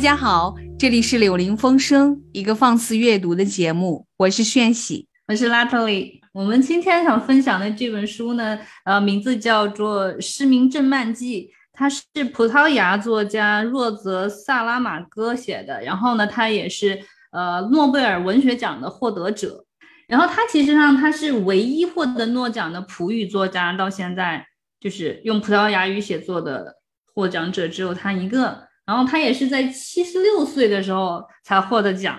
大家好，这里是柳林风声，一个放肆阅读的节目，我是炫喜，我是拉特里。我们今天想分享的这本书呢，呃，名字叫做《失明症漫记》，它是葡萄牙作家若泽萨拉马戈写的，然后呢，他也是呃诺贝尔文学奖的获得者，然后他其实上他是唯一获得诺奖的葡语作家，到现在就是用葡萄牙语写作的获奖者只有他一个。然后他也是在七十六岁的时候才获得奖，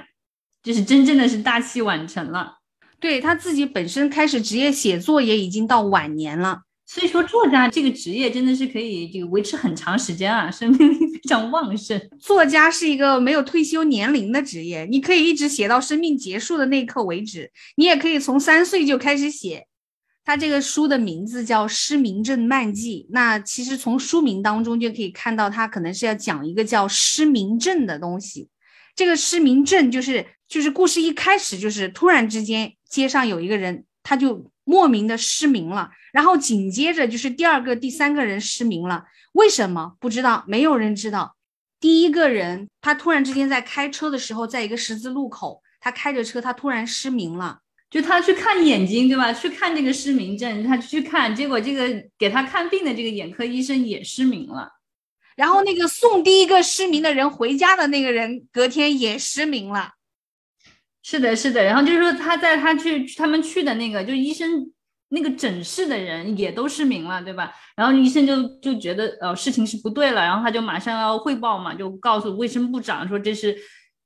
就是真正的是大器晚成了。对他自己本身开始职业写作也已经到晚年了，所以说作家这个职业真的是可以这个维持很长时间啊，生命力非常旺盛。作家是一个没有退休年龄的职业，你可以一直写到生命结束的那一刻为止，你也可以从三岁就开始写。他这个书的名字叫《失明症漫记》，那其实从书名当中就可以看到，他可能是要讲一个叫失明症的东西。这个失明症就是就是故事一开始就是突然之间街上有一个人，他就莫名的失明了，然后紧接着就是第二个、第三个人失明了，为什么不知道？没有人知道。第一个人他突然之间在开车的时候，在一个十字路口，他开着车，他突然失明了。就他去看眼睛，对吧？去看这个失明症，他去看，结果这个给他看病的这个眼科医生也失明了，然后那个送第一个失明的人回家的那个人，隔天也失明了。是的，是的。然后就是说他在他去他们去的那个，就医生那个诊室的人也都失明了，对吧？然后医生就就觉得呃事情是不对了，然后他就马上要汇报嘛，就告诉卫生部长说这是。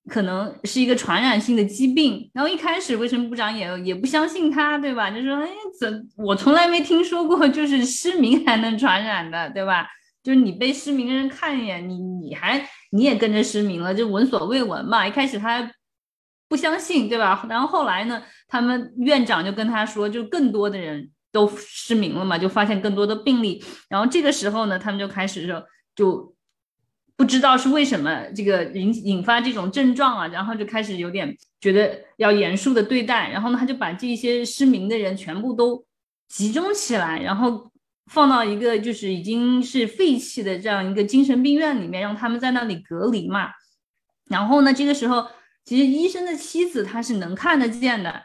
可能是一个传染性的疾病，然后一开始卫生部长也也不相信他，对吧？就说，哎，怎我从来没听说过，就是失明还能传染的，对吧？就是你被失明的人看一眼，你你还你也跟着失明了，就闻所未闻嘛。一开始他不相信，对吧？然后后来呢，他们院长就跟他说，就更多的人都失明了嘛，就发现更多的病例。然后这个时候呢，他们就开始说，就。不知道是为什么这个引引发这种症状啊，然后就开始有点觉得要严肃的对待，然后呢，他就把这些失明的人全部都集中起来，然后放到一个就是已经是废弃的这样一个精神病院里面，让他们在那里隔离嘛。然后呢，这个时候其实医生的妻子她是能看得见的，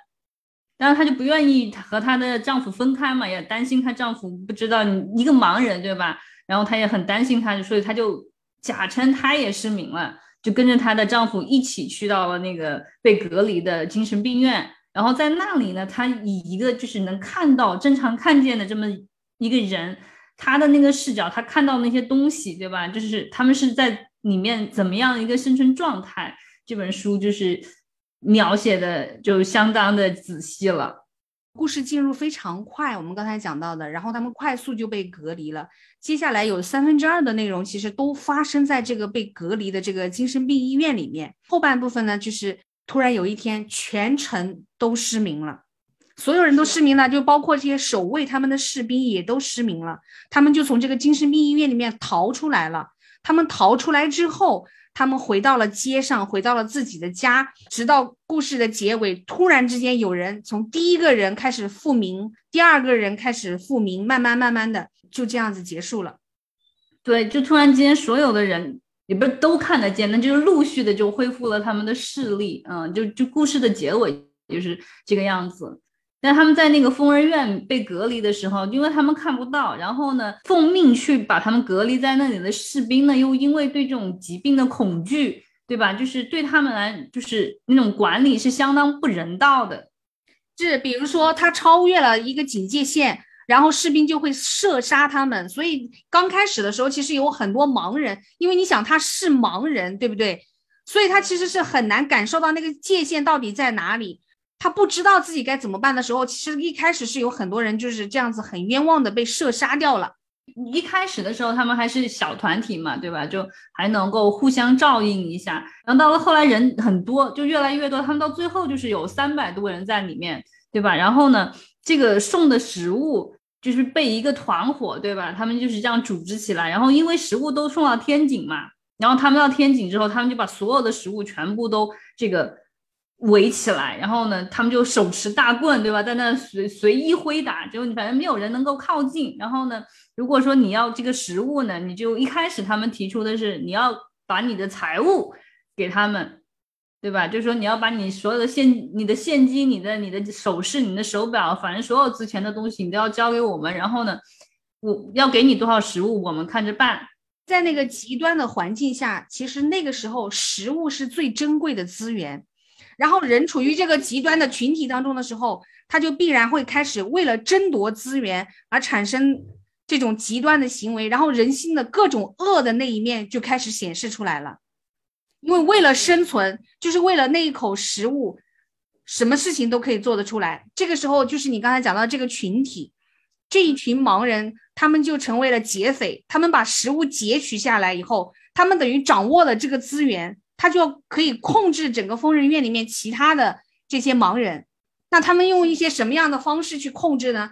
但是她就不愿意和她的丈夫分开嘛，也担心她丈夫不知道你一个盲人对吧？然后她也很担心他，所以她就。假称她也失明了，就跟着她的丈夫一起去到了那个被隔离的精神病院。然后在那里呢，她以一个就是能看到、正常看见的这么一个人，她的那个视角，她看到那些东西，对吧？就是他们是在里面怎么样一个生存状态？这本书就是描写的就相当的仔细了。故事进入非常快，我们刚才讲到的，然后他们快速就被隔离了。接下来有三分之二的内容其实都发生在这个被隔离的这个精神病医院里面。后半部分呢，就是突然有一天，全城都失明了，所有人都失明了，就包括这些守卫他们的士兵也都失明了。他们就从这个精神病医院里面逃出来了。他们逃出来之后。他们回到了街上，回到了自己的家，直到故事的结尾，突然之间有人从第一个人开始复明，第二个人开始复明，慢慢慢慢的就这样子结束了。对，就突然间所有的人也不是都看得见，那就是陆续的就恢复了他们的视力。嗯，就就故事的结尾就是这个样子。但他们在那个疯人院被隔离的时候，因为他们看不到，然后呢，奉命去把他们隔离在那里的士兵呢，又因为对这种疾病的恐惧，对吧？就是对他们来，就是那种管理是相当不人道的。是，比如说他超越了一个警戒线，然后士兵就会射杀他们。所以刚开始的时候，其实有很多盲人，因为你想他是盲人，对不对？所以他其实是很难感受到那个界限到底在哪里。他不知道自己该怎么办的时候，其实一开始是有很多人就是这样子很冤枉的被射杀掉了。一开始的时候，他们还是小团体嘛，对吧？就还能够互相照应一下。然后到了后来人很多，就越来越多，他们到最后就是有三百多人在里面，对吧？然后呢，这个送的食物就是被一个团伙，对吧？他们就是这样组织起来。然后因为食物都送到天井嘛，然后他们到天井之后，他们就把所有的食物全部都这个。围起来，然后呢，他们就手持大棍，对吧，在那随随意挥打，就你反正没有人能够靠近。然后呢，如果说你要这个食物呢，你就一开始他们提出的是你要把你的财物给他们，对吧？就是说你要把你所有的现、你的现金、你的、你的首饰、你的手表，反正所有值钱的东西，你都要交给我们。然后呢，我要给你多少食物，我们看着办。在那个极端的环境下，其实那个时候食物是最珍贵的资源。然后人处于这个极端的群体当中的时候，他就必然会开始为了争夺资源而产生这种极端的行为，然后人心的各种恶的那一面就开始显示出来了。因为为了生存，就是为了那一口食物，什么事情都可以做得出来。这个时候，就是你刚才讲到这个群体，这一群盲人，他们就成为了劫匪，他们把食物劫取下来以后，他们等于掌握了这个资源。他就可以控制整个疯人院里面其他的这些盲人，那他们用一些什么样的方式去控制呢？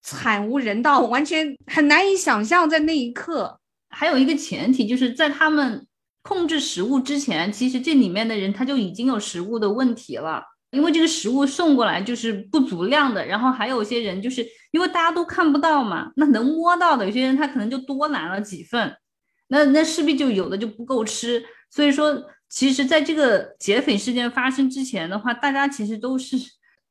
惨无人道，完全很难以想象。在那一刻，还有一个前提，就是在他们控制食物之前，其实这里面的人他就已经有食物的问题了，因为这个食物送过来就是不足量的。然后还有些人，就是因为大家都看不到嘛，那能摸到的有些人他可能就多拿了几份，那那势必就有的就不够吃，所以说。其实，在这个劫匪事件发生之前的话，大家其实都是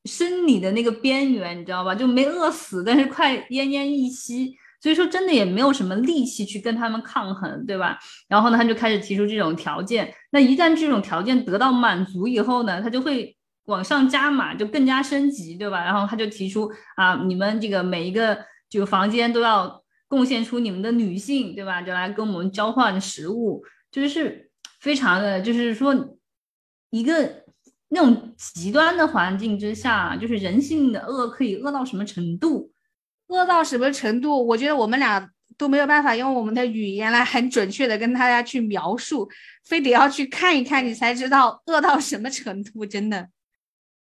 生理的那个边缘，你知道吧？就没饿死，但是快奄奄一息，所以说真的也没有什么力气去跟他们抗衡，对吧？然后呢，他就开始提出这种条件。那一旦这种条件得到满足以后呢，他就会往上加码，就更加升级，对吧？然后他就提出啊，你们这个每一个这个房间都要贡献出你们的女性，对吧？就来跟我们交换食物，就是。非常的就是说，一个那种极端的环境之下，就是人性的恶可以恶到什么程度？恶到什么程度？我觉得我们俩都没有办法用我们的语言来很准确的跟大家去描述，非得要去看一看，你才知道恶到什么程度。真的，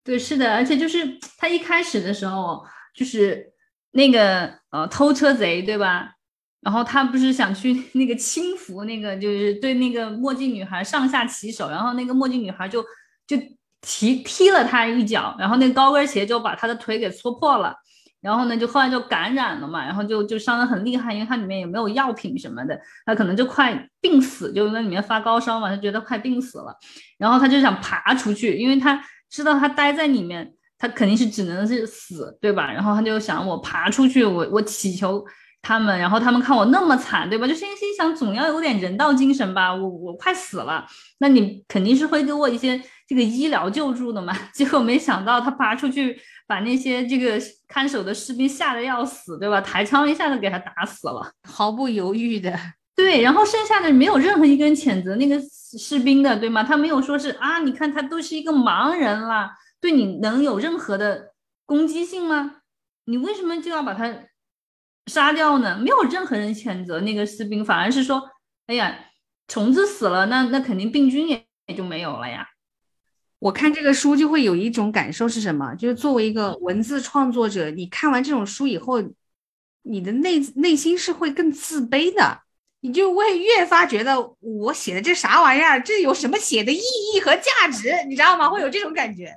对，是的，而且就是他一开始的时候，就是那个呃偷车贼，对吧？然后他不是想去那个轻浮，那个就是对那个墨镜女孩上下其手，然后那个墨镜女孩就就踢踢了他一脚，然后那高跟鞋就把他的腿给戳破了，然后呢就后来就感染了嘛，然后就就伤得很厉害，因为它里面也没有药品什么的，他可能就快病死，就在里面发高烧嘛，他觉得快病死了，然后他就想爬出去，因为他知道他待在里面，他肯定是只能是死，对吧？然后他就想我爬出去，我我祈求。他们，然后他们看我那么惨，对吧？就心心想，总要有点人道精神吧。我我快死了，那你肯定是会给我一些这个医疗救助的嘛。结果没想到他爬出去，把那些这个看守的士兵吓得要死，对吧？抬枪一下子给他打死了，毫不犹豫的。对，然后剩下的没有任何一个人谴责那个士兵的，对吗？他没有说是啊，你看他都是一个盲人了，对你能有任何的攻击性吗？你为什么就要把他？杀掉呢？没有任何人谴责那个士兵，反而是说：“哎呀，虫子死了，那那肯定病菌也也就没有了呀。”我看这个书就会有一种感受是什么？就是作为一个文字创作者，你看完这种书以后，你的内内心是会更自卑的，你就会越发觉得我写的这啥玩意儿，这有什么写的意义和价值？你知道吗？会有这种感觉。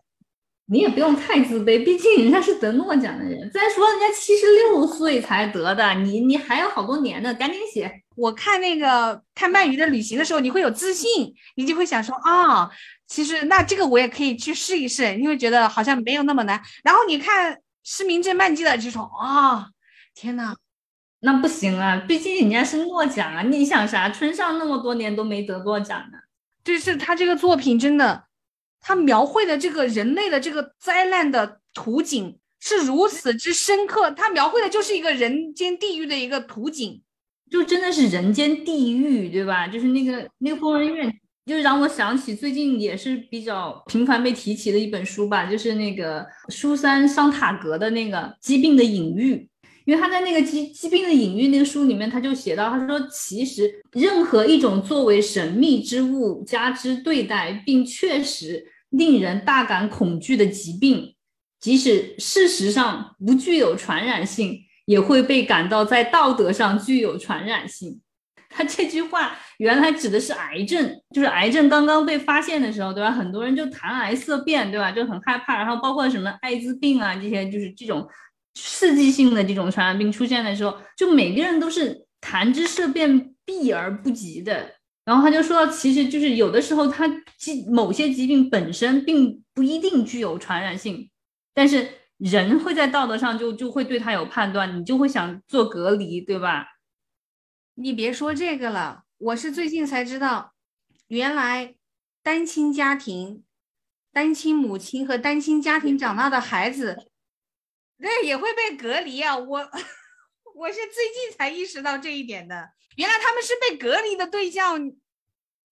你也不用太自卑，毕竟人家是得诺奖的人。再说人家七十六岁才得的，你你还有好多年呢，赶紧写。我看那个看鳗鱼的旅行的时候，你会有自信，你就会想说啊，其实那这个我也可以去试一试，你会觉得好像没有那么难。然后你看失明症漫记的这种啊，天呐，那不行啊，毕竟人家是诺奖啊。你想啥？村上那么多年都没得过奖呢。就是他这个作品真的。他描绘的这个人类的这个灾难的图景是如此之深刻，他描绘的就是一个人间地狱的一个图景，就真的是人间地狱，对吧？就是那个那个疯人院，就让我想起最近也是比较频繁被提起的一本书吧，就是那个苏珊桑塔格的那个《疾病的隐喻》，因为他在那个《疾疾病的隐喻》那个书里面，他就写到，他说其实任何一种作为神秘之物加之对待，并确实。令人大感恐惧的疾病，即使事实上不具有传染性，也会被感到在道德上具有传染性。他这句话原来指的是癌症，就是癌症刚刚被发现的时候，对吧？很多人就谈癌色变，对吧？就很害怕。然后包括什么艾滋病啊这些，就是这种刺激性的这种传染病出现的时候，就每个人都是谈之色变避而不及的。然后他就说到，其实就是有的时候，它疾某些疾病本身并不一定具有传染性，但是人会在道德上就就会对他有判断，你就会想做隔离，对吧？你别说这个了，我是最近才知道，原来单亲家庭、单亲母亲和单亲家庭长大的孩子，对也会被隔离啊！我我是最近才意识到这一点的。原来他们是被隔离的对象，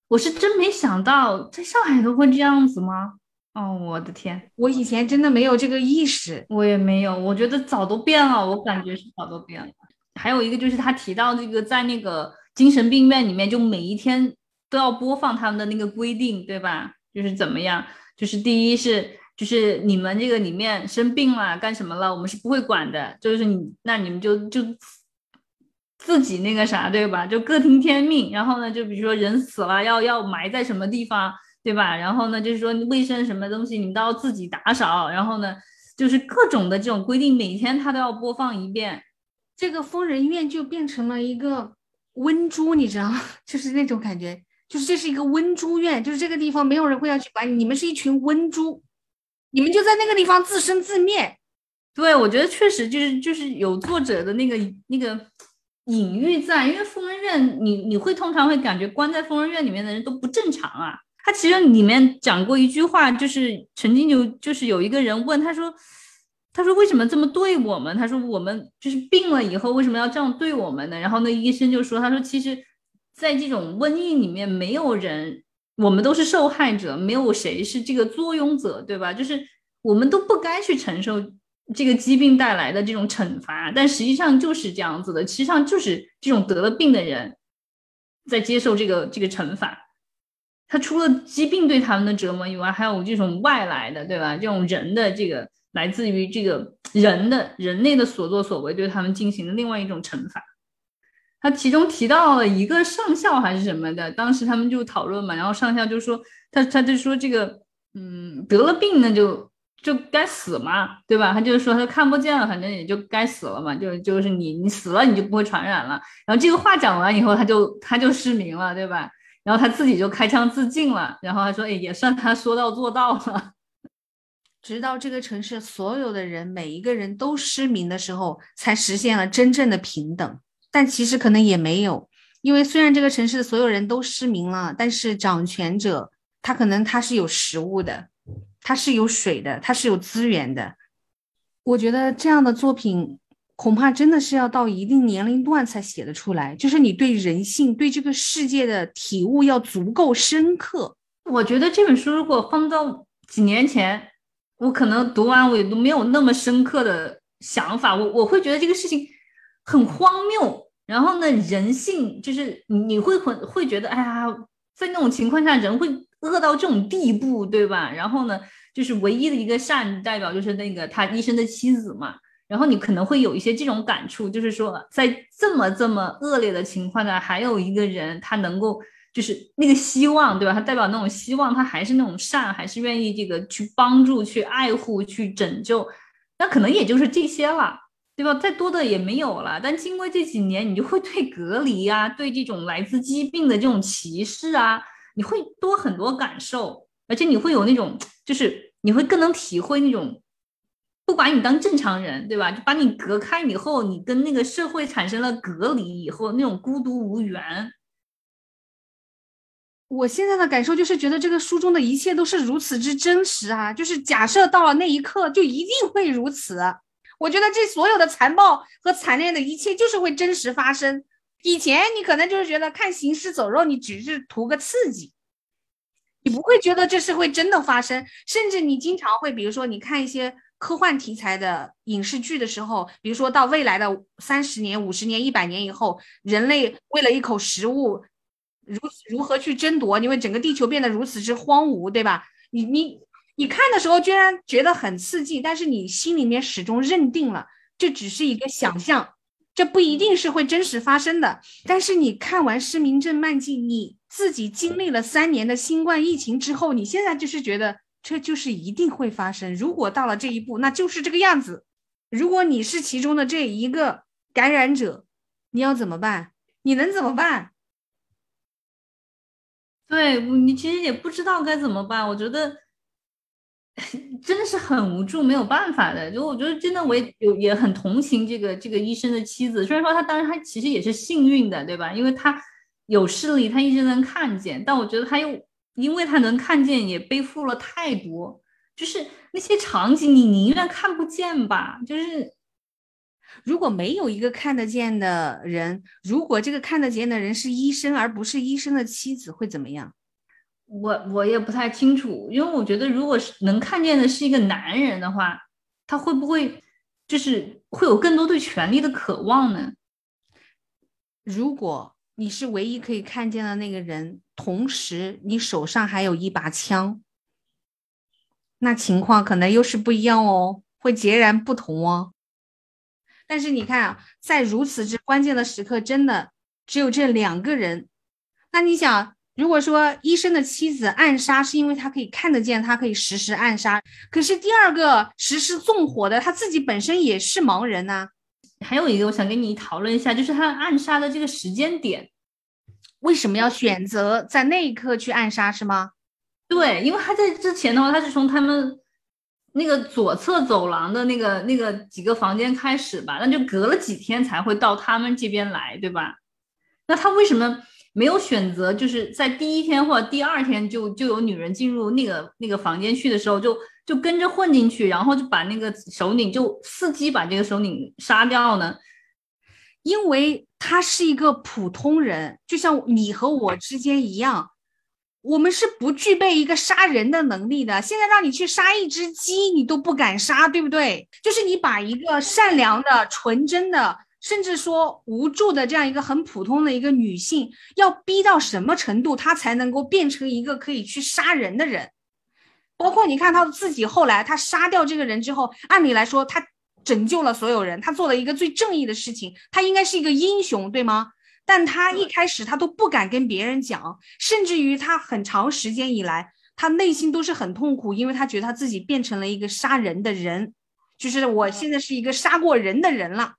我是真没想到，在上海都会这样子吗？哦，我的天，我以前真的没有这个意识，我也没有，我觉得早都变了，我感觉是早都变了。还有一个就是他提到这个，在那个精神病院里面，就每一天都要播放他们的那个规定，对吧？就是怎么样？就是第一是，就是你们这个里面生病了干什么了，我们是不会管的，就是你那你们就就。自己那个啥，对吧？就各听天命。然后呢，就比如说人死了，要要埋在什么地方，对吧？然后呢，就是说卫生什么东西，你们都要自己打扫。然后呢，就是各种的这种规定，每天他都要播放一遍。这个疯人院就变成了一个温猪，你知道吗？就是那种感觉，就是这是一个温猪院，就是这个地方没有人会要去管你，你们是一群温猪，你们就在那个地方自生自灭。对，我觉得确实就是就是有作者的那个那个。隐喻在，因为疯人院，你你会通常会感觉关在疯人院里面的人都不正常啊。他其实里面讲过一句话，就是曾经有就是有一个人问他说，他说为什么这么对我们？他说我们就是病了以后为什么要这样对我们呢？然后那医生就说，他说其实，在这种瘟疫里面，没有人，我们都是受害者，没有谁是这个作俑者，对吧？就是我们都不该去承受。这个疾病带来的这种惩罚，但实际上就是这样子的，实际上就是这种得了病的人在接受这个这个惩罚。他除了疾病对他们的折磨以外，还有这种外来的，对吧？这种人的这个来自于这个人的人类的所作所为，对他们进行的另外一种惩罚。他其中提到了一个上校还是什么的，当时他们就讨论嘛，然后上校就说他他就说这个嗯得了病呢就。就该死嘛，对吧？他就是说他看不见了，反正也就该死了嘛。就就是你你死了，你就不会传染了。然后这个话讲完以后，他就他就失明了，对吧？然后他自己就开枪自尽了。然后他说，哎，也算他说到做到了。直到这个城市所有的人每一个人都失明的时候，才实现了真正的平等。但其实可能也没有，因为虽然这个城市的所有人都失明了，但是掌权者他可能他是有食物的。他是有水的，他是有资源的。我觉得这样的作品恐怕真的是要到一定年龄段才写得出来，就是你对人性、对这个世界的体悟要足够深刻。我觉得这本书如果放到几年前，我可能读完我也都没有那么深刻的想法。我我会觉得这个事情很荒谬。然后呢，人性就是你会很会觉得，哎呀，在那种情况下，人会。恶到这种地步，对吧？然后呢，就是唯一的一个善代表就是那个他医生的妻子嘛。然后你可能会有一些这种感触，就是说在这么这么恶劣的情况下，还有一个人他能够就是那个希望，对吧？他代表那种希望，他还是那种善，还是愿意这个去帮助、去爱护、去拯救。那可能也就是这些了，对吧？再多的也没有了。但经过这几年，你就会对隔离啊，对这种来自疾病的这种歧视啊。你会多很多感受，而且你会有那种，就是你会更能体会那种，不把你当正常人，对吧？就把你隔开以后，你跟那个社会产生了隔离以后，那种孤独无缘。我现在的感受就是觉得这个书中的一切都是如此之真实啊！就是假设到了那一刻，就一定会如此。我觉得这所有的残暴和惨烈的一切，就是会真实发生。以前你可能就是觉得看行尸走肉，你只是图个刺激，你不会觉得这是会真的发生。甚至你经常会，比如说你看一些科幻题材的影视剧的时候，比如说到未来的三十年、五十年、一百年以后，人类为了一口食物，如如何去争夺？因为整个地球变得如此之荒芜，对吧？你你你看的时候居然觉得很刺激，但是你心里面始终认定了这只是一个想象。这不一定是会真实发生的，但是你看完《失明症漫记》，你自己经历了三年的新冠疫情之后，你现在就是觉得这就是一定会发生。如果到了这一步，那就是这个样子。如果你是其中的这一个感染者，你要怎么办？你能怎么办？对你其实也不知道该怎么办，我觉得 真的是很无助，没有办法的。就我觉得真的我也有也很同情这个这个医生的妻子，虽然说他当然他其实也是幸运的，对吧？因为他有视力，他一直能看见，但我觉得他又因为他能看见，也背负了太多，就是那些场景你宁愿看不见吧，就是。如果没有一个看得见的人，如果这个看得见的人是医生，而不是医生的妻子，会怎么样？我我也不太清楚，因为我觉得，如果是能看见的是一个男人的话，他会不会就是会有更多对权力的渴望呢？如果你是唯一可以看见的那个人，同时你手上还有一把枪，那情况可能又是不一样哦，会截然不同哦。但是你看啊，在如此之关键的时刻，真的只有这两个人。那你想，如果说医生的妻子暗杀是因为他可以看得见，他可以实时暗杀，可是第二个实施纵火的他自己本身也是盲人呐。还有一个，我想跟你讨论一下，就是他暗杀的这个时间点，为什么要选择在那一刻去暗杀，是吗？对，因为他在之前的话，他是从他们。那个左侧走廊的那个那个几个房间开始吧，那就隔了几天才会到他们这边来，对吧？那他为什么没有选择，就是在第一天或者第二天就就有女人进入那个那个房间去的时候，就就跟着混进去，然后就把那个首领就伺机把这个首领杀掉呢？因为他是一个普通人，就像你和我之间一样。我们是不具备一个杀人的能力的。现在让你去杀一只鸡，你都不敢杀，对不对？就是你把一个善良的、纯真的，甚至说无助的这样一个很普通的一个女性，要逼到什么程度，她才能够变成一个可以去杀人的人？包括你看，她自己后来，她杀掉这个人之后，按理来说，她拯救了所有人，她做了一个最正义的事情，她应该是一个英雄，对吗？但她一开始她都不敢跟别人讲，甚至于她很长时间以来，她内心都是很痛苦，因为她觉得她自己变成了一个杀人的人，就是我现在是一个杀过人的人了。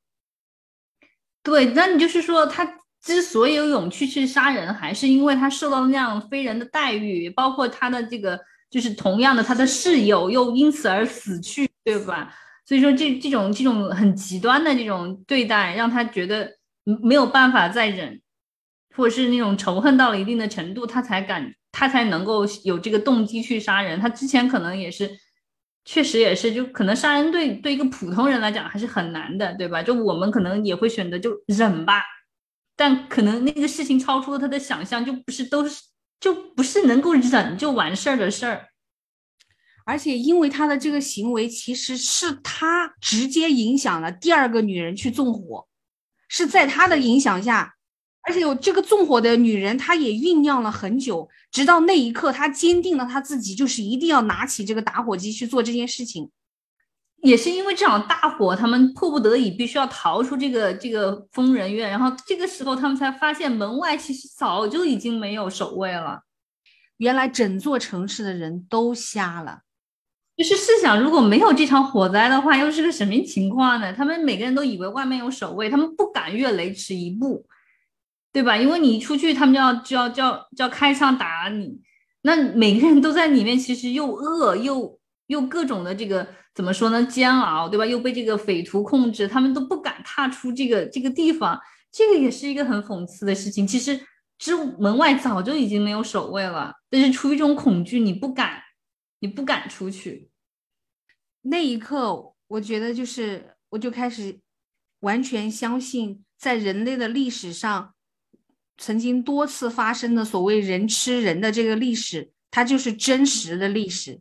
对，那你就是说，他之所以有勇气去杀人，还是因为他受到那样非人的待遇，包括他的这个，就是同样的，他的室友又因此而死去，对吧？所以说，这这种这种很极端的这种对待，让他觉得。没有办法再忍，或者是那种仇恨到了一定的程度，他才敢，他才能够有这个动机去杀人。他之前可能也是，确实也是，就可能杀人对对一个普通人来讲还是很难的，对吧？就我们可能也会选择就忍吧，但可能那个事情超出了他的想象，就不是都是就不是能够忍就完事儿的事儿。而且因为他的这个行为，其实是他直接影响了第二个女人去纵火。是在他的影响下，而且有这个纵火的女人，她也酝酿了很久，直到那一刻，她坚定了她自己，就是一定要拿起这个打火机去做这件事情。也是因为这场大火，他们迫不得已必须要逃出这个这个疯人院，然后这个时候他们才发现门外其实早就已经没有守卫了，原来整座城市的人都瞎了。就是试想，如果没有这场火灾的话，又是个什么情况呢？他们每个人都以为外面有守卫，他们不敢越雷池一步，对吧？因为你一出去，他们就要就要就要就要开枪打你。那每个人都在里面，其实又饿又又各种的这个怎么说呢？煎熬，对吧？又被这个匪徒控制，他们都不敢踏出这个这个地方。这个也是一个很讽刺的事情。其实之门外早就已经没有守卫了，但是出于这种恐惧，你不敢。你不敢出去，那一刻，我觉得就是，我就开始完全相信，在人类的历史上，曾经多次发生的所谓人吃人的这个历史，它就是真实的历史。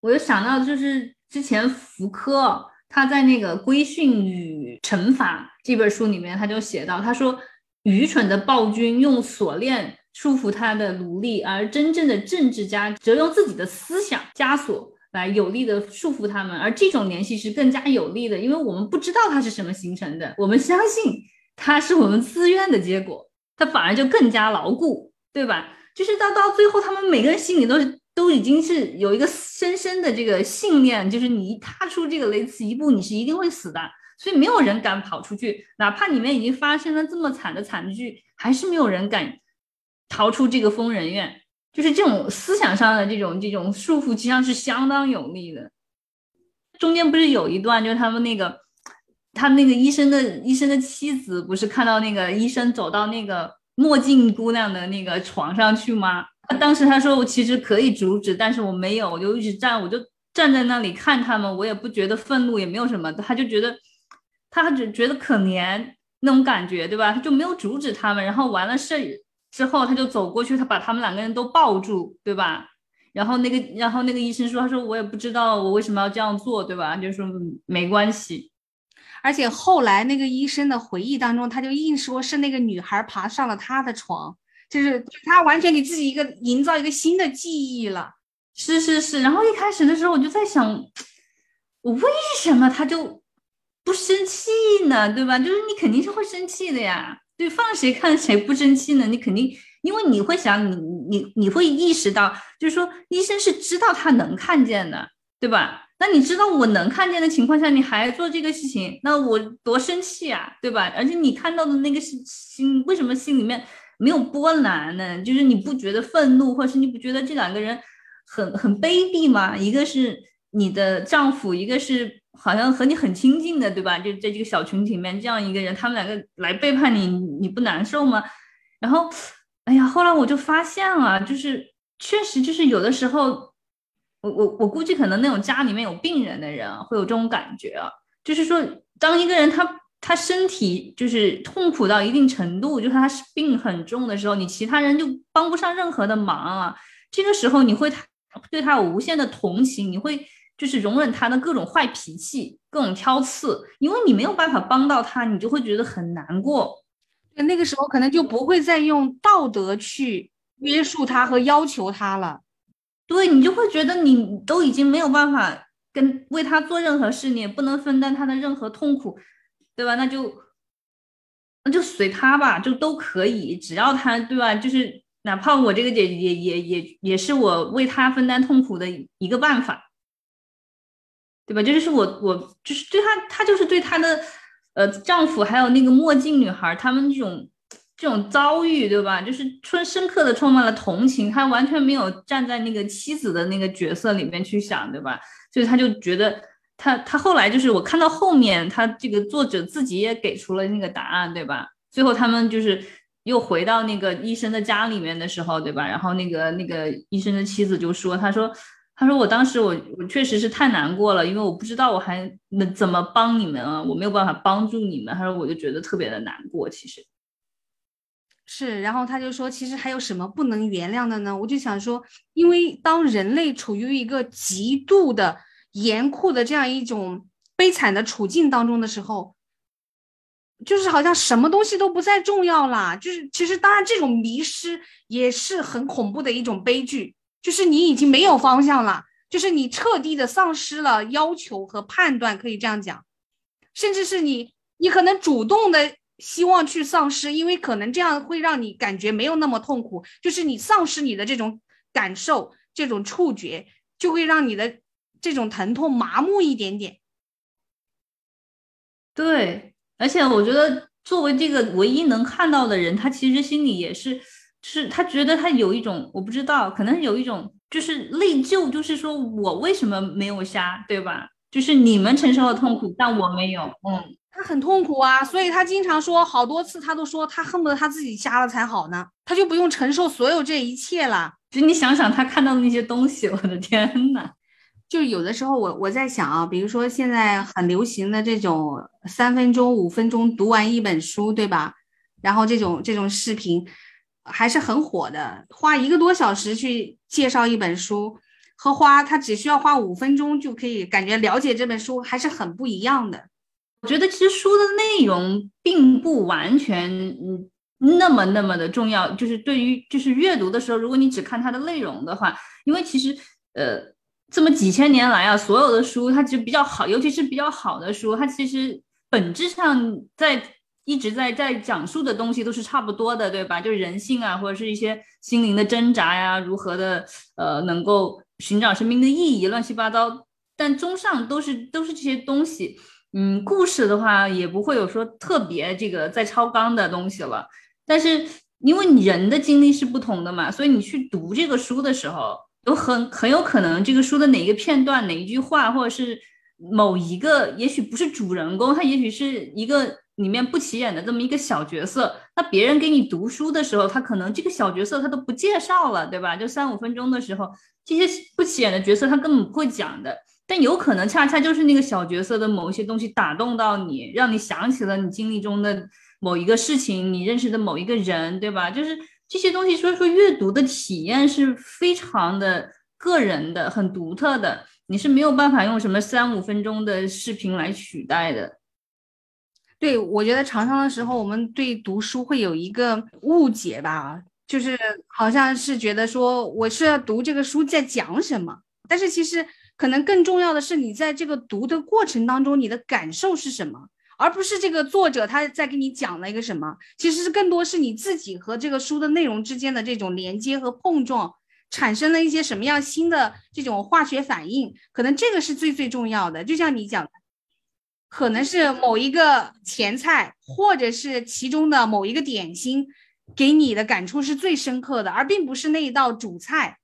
我又想到，就是之前福柯他在那个《规训与惩罚》这本书里面，他就写到，他说，愚蠢的暴君用锁链。束缚他的奴隶，而真正的政治家则用自己的思想枷锁来有力的束缚他们，而这种联系是更加有力的，因为我们不知道它是什么形成的，我们相信它是我们自愿的结果，它反而就更加牢固，对吧？就是到到最后，他们每个人心里都是都已经是有一个深深的这个信念，就是你一踏出这个雷池一步，你是一定会死的，所以没有人敢跑出去，哪怕里面已经发生了这么惨的惨剧，还是没有人敢。逃出这个疯人院。就是这种思想上的这种这种束缚，实际上是相当有力的。中间不是有一段，就是他们那个他那个医生的医生的妻子，不是看到那个医生走到那个墨镜姑娘的那个床上去吗？当时他说我其实可以阻止，但是我没有，我就一直站，我就站在那里看他们，我也不觉得愤怒，也没有什么，他就觉得他只觉得可怜那种感觉，对吧？他就没有阻止他们，然后完了事之后，他就走过去，他把他们两个人都抱住，对吧？然后那个，然后那个医生说：“他说我也不知道我为什么要这样做，对吧？就说没关系。而且后来那个医生的回忆当中，他就硬说是那个女孩爬上了他的床，就是他完全给自己一个营造一个新的记忆了。是是是。然后一开始的时候我就在想，我为什么他就不生气呢？对吧？就是你肯定是会生气的呀。对，放谁看谁不生气呢？你肯定。”因为你会想，你你你会意识到，就是说医生是知道他能看见的，对吧？那你知道我能看见的情况下，你还做这个事情，那我多生气啊，对吧？而且你看到的那个心，为什么心里面没有波澜呢？就是你不觉得愤怒，或者是你不觉得这两个人很很卑鄙吗？一个是你的丈夫，一个是好像和你很亲近的，对吧？就在这个小群体里面，这样一个人，他们两个来背叛你，你不难受吗？然后。哎呀，后来我就发现了，就是确实就是有的时候，我我我估计可能那种家里面有病人的人会有这种感觉啊，就是说当一个人他他身体就是痛苦到一定程度，就是他病很重的时候，你其他人就帮不上任何的忙啊。这个时候你会对他有无限的同情，你会就是容忍他的各种坏脾气、各种挑刺，因为你没有办法帮到他，你就会觉得很难过。那个时候可能就不会再用道德去约束他和要求他了，对你就会觉得你都已经没有办法跟为他做任何事，你也不能分担他的任何痛苦，对吧？那就那就随他吧，就都可以，只要他对吧？就是哪怕我这个姐也也也也是我为他分担痛苦的一个办法，对吧？这就是我我就是对他，他就是对他的。呃，丈夫还有那个墨镜女孩，他们这种这种遭遇，对吧？就是充深刻的充满了同情，他完全没有站在那个妻子的那个角色里面去想，对吧？所以他就觉得他他后来就是我看到后面，他这个作者自己也给出了那个答案，对吧？最后他们就是又回到那个医生的家里面的时候，对吧？然后那个那个医生的妻子就说，他说。他说：“我当时我我确实是太难过了，因为我不知道我还能怎么帮你们啊，我没有办法帮助你们。”他说：“我就觉得特别的难过。”其实是，然后他就说：“其实还有什么不能原谅的呢？”我就想说，因为当人类处于一个极度的严酷的这样一种悲惨的处境当中的时候，就是好像什么东西都不再重要了。就是其实当然这种迷失也是很恐怖的一种悲剧。就是你已经没有方向了，就是你彻底的丧失了要求和判断，可以这样讲，甚至是你，你可能主动的希望去丧失，因为可能这样会让你感觉没有那么痛苦。就是你丧失你的这种感受，这种触觉，就会让你的这种疼痛麻木一点点。对，而且我觉得作为这个唯一能看到的人，他其实心里也是。是他觉得他有一种我不知道，可能有一种就是内疚，就是说我为什么没有瞎，对吧？就是你们承受了痛苦，但我没有。嗯，他很痛苦啊，所以他经常说好多次，他都说他恨不得他自己瞎了才好呢，他就不用承受所有这一切了。就你想想他看到的那些东西，我的天呐，就有的时候我我在想啊，比如说现在很流行的这种三分钟、五分钟读完一本书，对吧？然后这种这种视频。还是很火的，花一个多小时去介绍一本书，和花他只需要花五分钟就可以感觉了解这本书，还是很不一样的。我觉得其实书的内容并不完全嗯那么那么的重要，就是对于就是阅读的时候，如果你只看它的内容的话，因为其实呃这么几千年来啊，所有的书它其实比较好，尤其是比较好的书，它其实本质上在。一直在在讲述的东西都是差不多的，对吧？就是人性啊，或者是一些心灵的挣扎呀，如何的呃能够寻找生命的意义，乱七八糟。但综上都是都是这些东西。嗯，故事的话也不会有说特别这个在超纲的东西了。但是因为你人的经历是不同的嘛，所以你去读这个书的时候，有很很有可能这个书的哪一个片段、哪一句话，或者是某一个，也许不是主人公，他也许是一个里面不起眼的这么一个小角色。那别人给你读书的时候，他可能这个小角色他都不介绍了，对吧？就三五分钟的时候，这些不起眼的角色他根本不会讲的。但有可能恰恰就是那个小角色的某一些东西打动到你，让你想起了你经历中的某一个事情，你认识的某一个人，对吧？就是这些东西，所以说阅读的体验是非常的个人的、很独特的，你是没有办法用什么三五分钟的视频来取代的。对，我觉得常常的时候，我们对读书会有一个误解吧，就是好像是觉得说我是要读这个书在讲什么，但是其实。可能更重要的是，你在这个读的过程当中，你的感受是什么，而不是这个作者他在给你讲了一个什么。其实是更多是你自己和这个书的内容之间的这种连接和碰撞，产生了一些什么样新的这种化学反应。可能这个是最最重要的。就像你讲的，可能是某一个前菜，或者是其中的某一个点心，给你的感触是最深刻的，而并不是那一道主菜。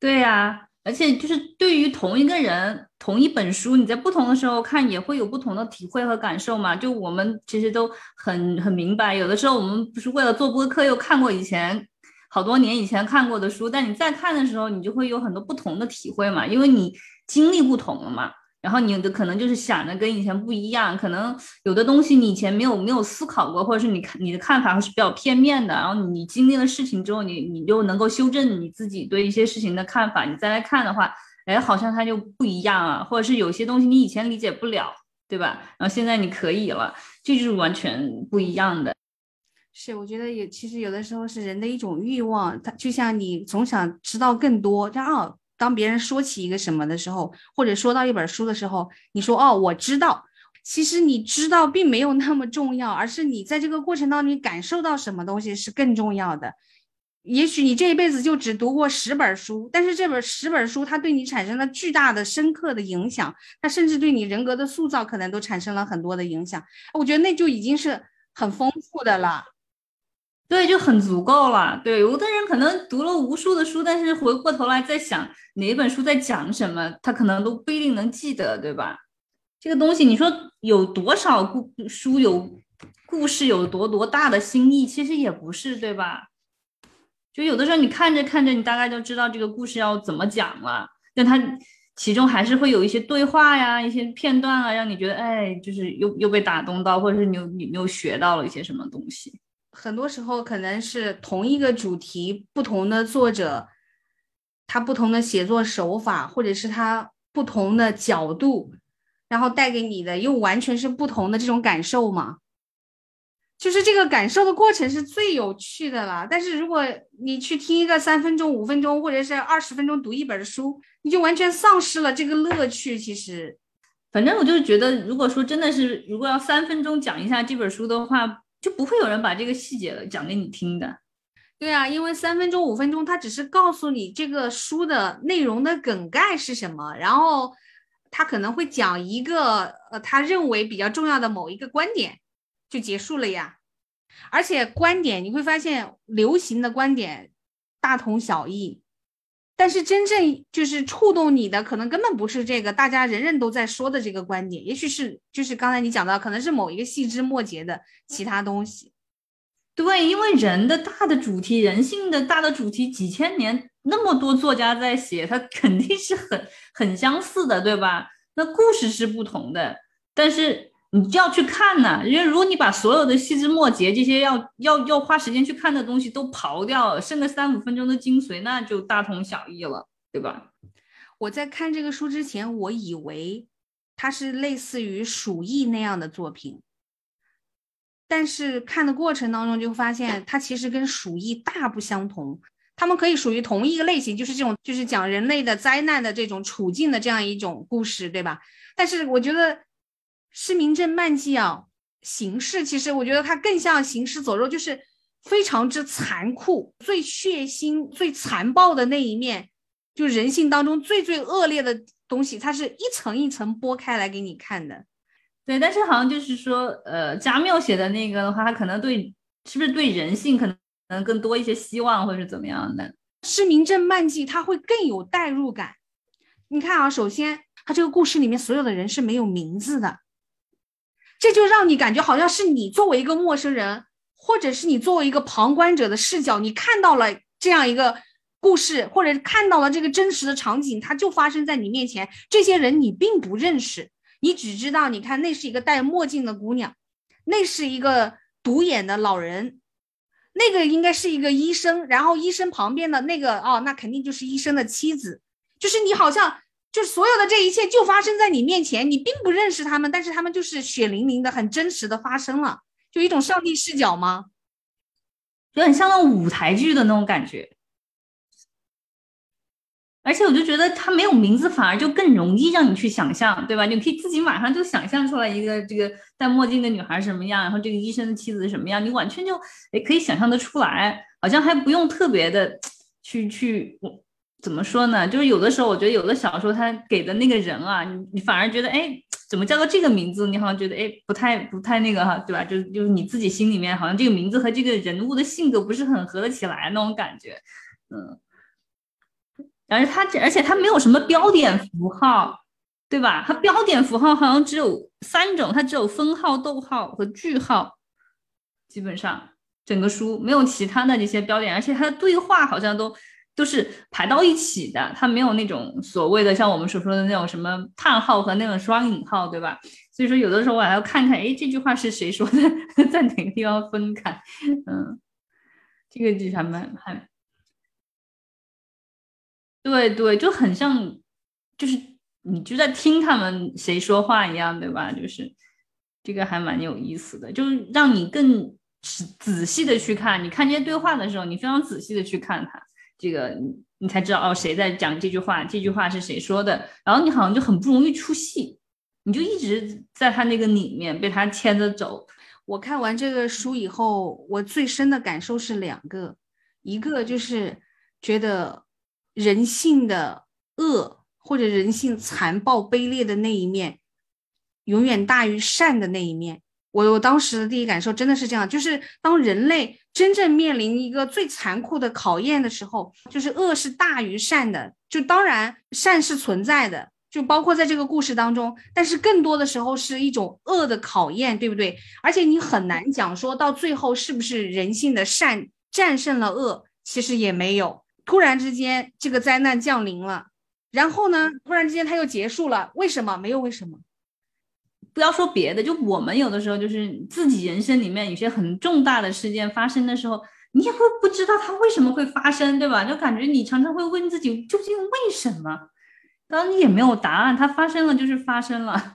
对呀。而且就是对于同一个人、同一本书，你在不同的时候看，也会有不同的体会和感受嘛。就我们其实都很很明白，有的时候我们不是为了做播客，又看过以前好多年以前看过的书，但你再看的时候，你就会有很多不同的体会嘛，因为你经历不同了嘛。然后你的可能就是想的跟以前不一样，可能有的东西你以前没有没有思考过，或者是你看你的看法是比较片面的。然后你经历了事情之后，你你就能够修正你自己对一些事情的看法。你再来看的话，哎，好像它就不一样啊，或者是有些东西你以前理解不了，对吧？然后现在你可以了，这就是完全不一样的。是，我觉得也其实有的时候是人的一种欲望，它就像你总想知道更多，这样。当别人说起一个什么的时候，或者说到一本书的时候，你说哦，我知道。其实你知道并没有那么重要，而是你在这个过程当中感受到什么东西是更重要的。也许你这一辈子就只读过十本书，但是这本十本书它对你产生了巨大的、深刻的影响，它甚至对你人格的塑造可能都产生了很多的影响。我觉得那就已经是很丰富的了。对，就很足够了。对，有的人可能读了无数的书，但是回过头来再想哪本书在讲什么，他可能都不一定能记得，对吧？这个东西，你说有多少故书有故事有多多大的新意，其实也不是，对吧？就有的时候你看着看着，你大概就知道这个故事要怎么讲了，但它其中还是会有一些对话呀、一些片段啊，让你觉得哎，就是又又被打动到，或者是你又你又学到了一些什么东西。很多时候可能是同一个主题，不同的作者，他不同的写作手法，或者是他不同的角度，然后带给你的又完全是不同的这种感受嘛。就是这个感受的过程是最有趣的了。但是如果你去听一个三分钟、五分钟，或者是二十分钟读一本书，你就完全丧失了这个乐趣。其实，反正我就觉得，如果说真的是，如果要三分钟讲一下这本书的话。就不会有人把这个细节讲给你听的，对啊，因为三分钟、五分钟，他只是告诉你这个书的内容的梗概是什么，然后他可能会讲一个呃他认为比较重要的某一个观点，就结束了呀。而且观点你会发现，流行的观点大同小异。但是真正就是触动你的，可能根本不是这个大家人人都在说的这个观点，也许是就是刚才你讲到，可能是某一个细枝末节的其他东西。对，因为人的大的主题，人性的大的主题，几千年那么多作家在写，它肯定是很很相似的，对吧？那故事是不同的，但是。你就要去看呢，因为如果你把所有的细枝末节这些要要要花时间去看的东西都刨掉，剩个三五分钟的精髓，那就大同小异了，对吧？我在看这个书之前，我以为它是类似于《鼠疫》那样的作品，但是看的过程当中就发现，它其实跟《鼠疫》大不相同。他们可以属于同一个类型，就是这种就是讲人类的灾难的这种处境的这样一种故事，对吧？但是我觉得。《失明症漫记》啊，形式其实我觉得它更像行尸走肉，就是非常之残酷、最血腥、最残暴的那一面，就人性当中最最恶劣的东西，它是一层一层剥开来给你看的。对，但是好像就是说，呃，加缪写的那个的话，他可能对是不是对人性可能能更多一些希望，或者是怎么样的？失明症漫记它会更有代入感。你看啊，首先他这个故事里面所有的人是没有名字的，这就让你感觉好像是你作为一个陌生人，或者是你作为一个旁观者的视角，你看到了这样一个故事，或者看到了这个真实的场景，它就发生在你面前。这些人你并不认识，你只知道，你看那是一个戴墨镜的姑娘，那是一个独眼的老人，那个应该是一个医生，然后医生旁边的那个哦，那肯定就是医生的妻子。就是你好像就是所有的这一切就发生在你面前，你并不认识他们，但是他们就是血淋淋的、很真实的发生了，就一种上帝视角吗？有点像那种舞台剧的那种感觉。而且我就觉得他没有名字，反而就更容易让你去想象，对吧？你可以自己马上就想象出来一个这个戴墨镜的女孩什么样，然后这个医生的妻子什么样，你完全就诶可以想象得出来，好像还不用特别的去去我。怎么说呢？就是有的时候，我觉得有的小说它给的那个人啊，你你反而觉得，哎，怎么叫做这个名字？你好像觉得，哎，不太不太那个哈，对吧？就就是你自己心里面好像这个名字和这个人物的性格不是很合得起来那种感觉，嗯。而且它而且它没有什么标点符号，对吧？它标点符号好像只有三种，它只有分号、逗号和句号，基本上整个书没有其他的这些标点，而且它的对话好像都。就是排到一起的，它没有那种所谓的像我们所说的那种什么叹号和那种双引号，对吧？所以说有的时候我还要看看，哎，这句话是谁说的，在哪个地方分开？嗯，这个就还蛮还，对对，就很像，就是你就在听他们谁说话一样，对吧？就是这个还蛮有意思的，就是让你更仔仔细的去看，你看这些对话的时候，你非常仔细的去看它。这个你你才知道哦，谁在讲这句话？这句话是谁说的？然后你好像就很不容易出戏，你就一直在他那个里面被他牵着走。我看完这个书以后，我最深的感受是两个，一个就是觉得人性的恶或者人性残暴卑劣的那一面，永远大于善的那一面。我我当时的第一感受真的是这样，就是当人类真正面临一个最残酷的考验的时候，就是恶是大于善的。就当然善是存在的，就包括在这个故事当中，但是更多的时候是一种恶的考验，对不对？而且你很难讲说到最后是不是人性的善战胜了恶，其实也没有。突然之间这个灾难降临了，然后呢，突然之间它又结束了，为什么？没有为什么。不要说别的，就我们有的时候就是自己人生里面有些很重大的事件发生的时候，你也会不知道它为什么会发生，对吧？就感觉你常常会问自己究竟为什么，当然你也没有答案，它发生了就是发生了，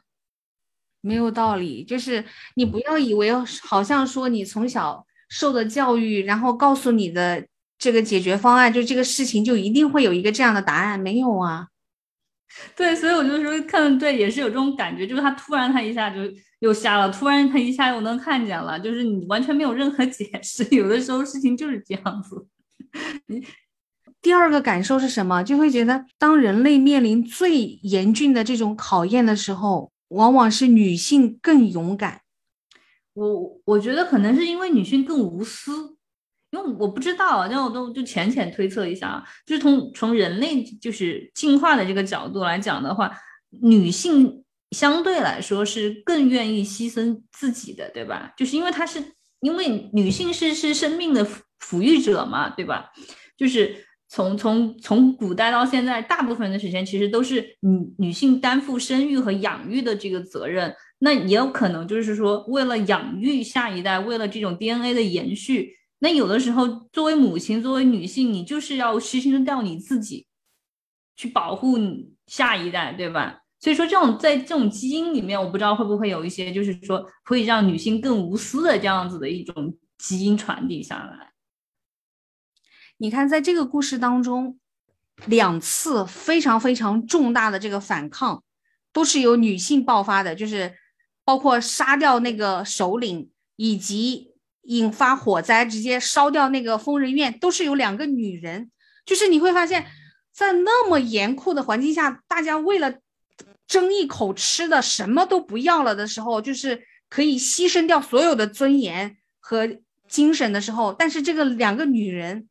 没有道理。就是你不要以为好像说你从小受的教育，然后告诉你的这个解决方案，就这个事情就一定会有一个这样的答案，没有啊。对，所以我就说看对也是有这种感觉，就是他突然他一下就又瞎了，突然他一下又能看见了，就是你完全没有任何 解释，有的时候事情就是这样子。第二个感受是什么？就会觉得当人类面临最严峻的这种考验的时候，往往是女性更勇敢。我我觉得可能是因为女性更无私。因为我不知道，那我都就浅浅推测一下啊，就是从从人类就是进化的这个角度来讲的话，女性相对来说是更愿意牺牲自己的，对吧？就是因为她是因为女性是是生命的抚育者嘛，对吧？就是从从从古代到现在，大部分的时间其实都是女女性担负生育和养育的这个责任，那也有可能就是说，为了养育下一代，为了这种 DNA 的延续。那有的时候，作为母亲，作为女性，你就是要牺牲掉你自己，去保护下一代，对吧？所以说，这种在这种基因里面，我不知道会不会有一些，就是说会让女性更无私的这样子的一种基因传递下来。你看，在这个故事当中，两次非常非常重大的这个反抗，都是由女性爆发的，就是包括杀掉那个首领以及。引发火灾，直接烧掉那个疯人院，都是有两个女人。就是你会发现，在那么严酷的环境下，大家为了争一口吃的，什么都不要了的时候，就是可以牺牲掉所有的尊严和精神的时候，但是这个两个女人，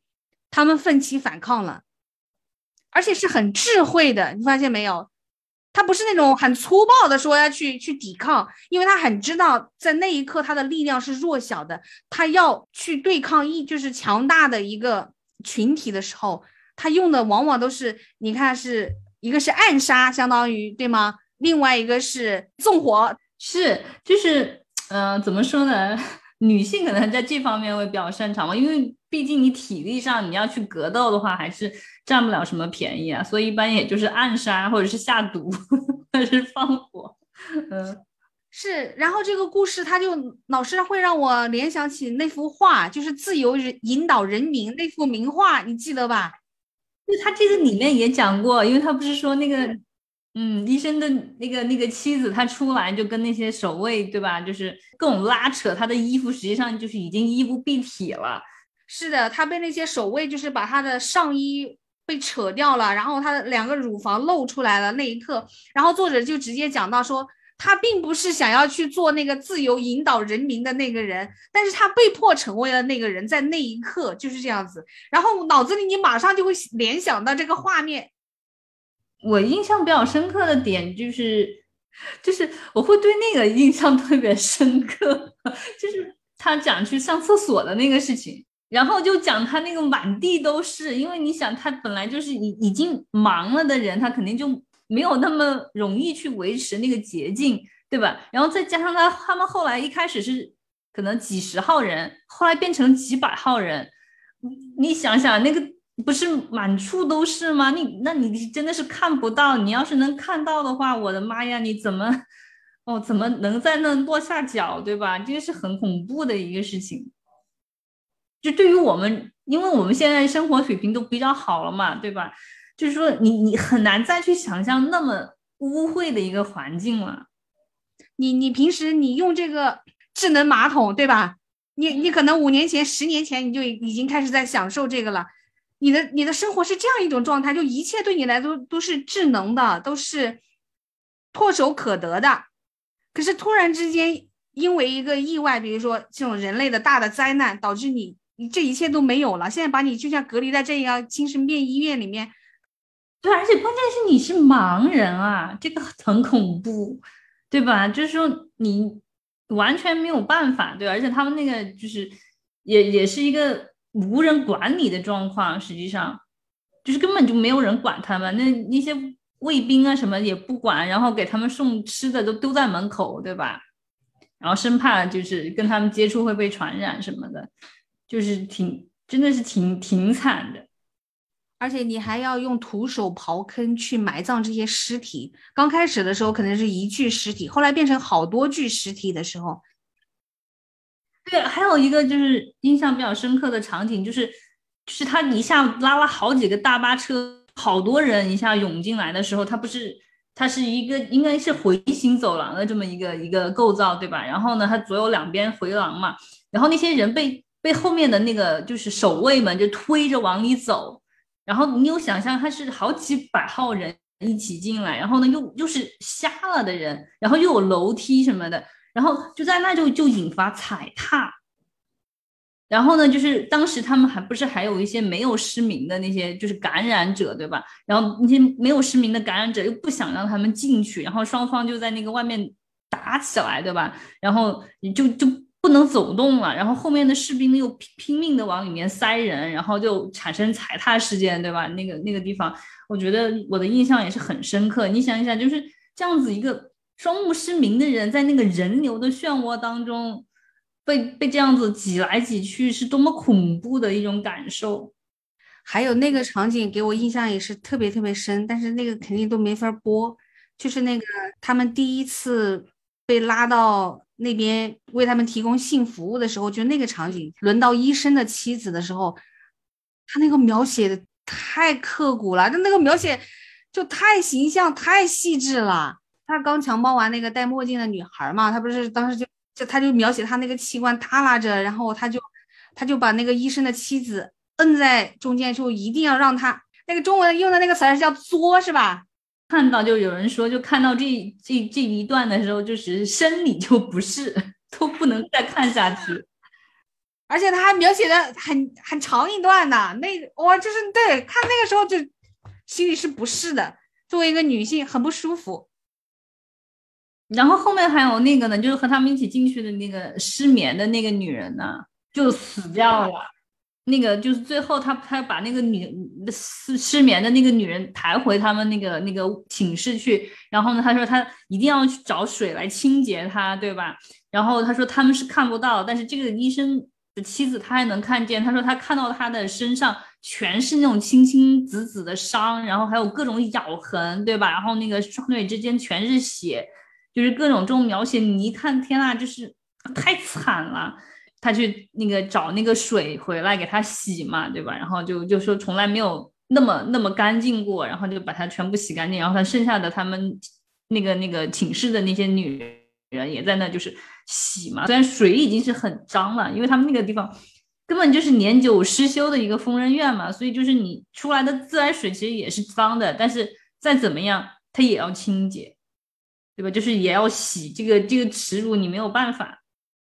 她们奋起反抗了，而且是很智慧的，你发现没有？他不是那种很粗暴的说要去去抵抗，因为他很知道在那一刻他的力量是弱小的，他要去对抗一就是强大的一个群体的时候，他用的往往都是你看是一个是暗杀，相当于对吗？另外一个是纵火，是就是，嗯，怎么说呢？女性可能在这方面会比较擅长嘛，因为毕竟你体力上你要去格斗的话，还是占不了什么便宜啊，所以一般也就是暗杀或者是下毒或者是放火。嗯，是。然后这个故事它就老是会让我联想起那幅画，就是自由人引导人民那幅名画，你记得吧？就他这个里面也讲过，因为他不是说那个。嗯，医生的那个那个妻子，她出来就跟那些守卫，对吧？就是各种拉扯，她的衣服实际上就是已经衣不蔽体了。是的，她被那些守卫就是把她的上衣被扯掉了，然后她的两个乳房露出来了。那一刻，然后作者就直接讲到说，他并不是想要去做那个自由引导人民的那个人，但是他被迫成为了那个人，在那一刻就是这样子。然后脑子里你马上就会联想到这个画面。我印象比较深刻的点就是，就是我会对那个印象特别深刻，就是他讲去上厕所的那个事情，然后就讲他那个满地都是，因为你想他本来就是已已经忙了的人，他肯定就没有那么容易去维持那个洁净，对吧？然后再加上他他们后来一开始是可能几十号人，后来变成几百号人，你想想那个。不是满处都是吗？你那你真的是看不到。你要是能看到的话，我的妈呀，你怎么哦？怎么能在那落下脚，对吧？这个是很恐怖的一个事情。就对于我们，因为我们现在生活水平都比较好了嘛，对吧？就是说，你你很难再去想象那么污秽的一个环境了。你你平时你用这个智能马桶，对吧？你你可能五年前、十年前你就已经开始在享受这个了。你的你的生活是这样一种状态，就一切对你来说都是智能的，都是唾手可得的。可是突然之间，因为一个意外，比如说这种人类的大的灾难，导致你你这一切都没有了。现在把你就像隔离在这样精神病医院里面，对，而且关键是你是盲人啊，这个很恐怖，对吧？就是说你完全没有办法，对，而且他们那个就是也也是一个。无人管理的状况，实际上就是根本就没有人管他们。那那些卫兵啊什么也不管，然后给他们送吃的都丢在门口，对吧？然后生怕就是跟他们接触会被传染什么的，就是挺真的是挺挺惨的。而且你还要用徒手刨坑去埋葬这些尸体。刚开始的时候可能是一具尸体，后来变成好多具尸体的时候。对，还有一个就是印象比较深刻的场景，就是就是他一下拉了好几个大巴车，好多人一下涌进来的时候，他不是他是一个应该是回形走廊的这么一个一个构造，对吧？然后呢，他左右两边回廊嘛，然后那些人被被后面的那个就是守卫们就推着往里走，然后你有想象他是好几百号人一起进来，然后呢又又是瞎了的人，然后又有楼梯什么的。然后就在那就就引发踩踏，然后呢，就是当时他们还不是还有一些没有失明的那些就是感染者，对吧？然后那些没有失明的感染者又不想让他们进去，然后双方就在那个外面打起来，对吧？然后就就不能走动了，然后后面的士兵又拼拼命的往里面塞人，然后就产生踩踏事件，对吧？那个那个地方，我觉得我的印象也是很深刻。你想一想，就是这样子一个。双目失明的人在那个人流的漩涡当中，被被这样子挤来挤去，是多么恐怖的一种感受。还有那个场景给我印象也是特别特别深，但是那个肯定都没法播。就是那个他们第一次被拉到那边为他们提供性服务的时候，就那个场景，轮到医生的妻子的时候，他那个描写的太刻骨了，他那个描写就太形象、太细致了。他刚强暴完那个戴墨镜的女孩嘛，他不是当时就就他就描写他那个器官耷拉着，然后他就他就把那个医生的妻子摁在中间，就一定要让他那个中文用的那个词是叫作是吧？看到就有人说，就看到这这这一段的时候，就是生理就不适，都不能再看下去。而且他还描写的很很长一段呢。那哇，就是对看那个时候就心里是不适的，作为一个女性很不舒服。然后后面还有那个呢，就是和他们一起进去的那个失眠的那个女人呢，就死掉了。那个就是最后他他把那个女失失眠的那个女人抬回他们那个那个寝室去，然后呢，他说他一定要去找水来清洁她，对吧？然后他说他们是看不到，但是这个医生的妻子他还能看见。他说他看到她的身上全是那种青青紫紫的伤，然后还有各种咬痕，对吧？然后那个双腿之间全是血。就是各种这种描写，你一看，天呐，就是太惨了。他去那个找那个水回来给他洗嘛，对吧？然后就就说从来没有那么那么干净过，然后就把它全部洗干净。然后他剩下的他们那个那个寝室的那些女人也在那就是洗嘛。虽然水已经是很脏了，因为他们那个地方根本就是年久失修的一个疯人院嘛，所以就是你出来的自来水其实也是脏的，但是再怎么样，它也要清洁。对吧？就是也要洗这个这个耻辱，你没有办法。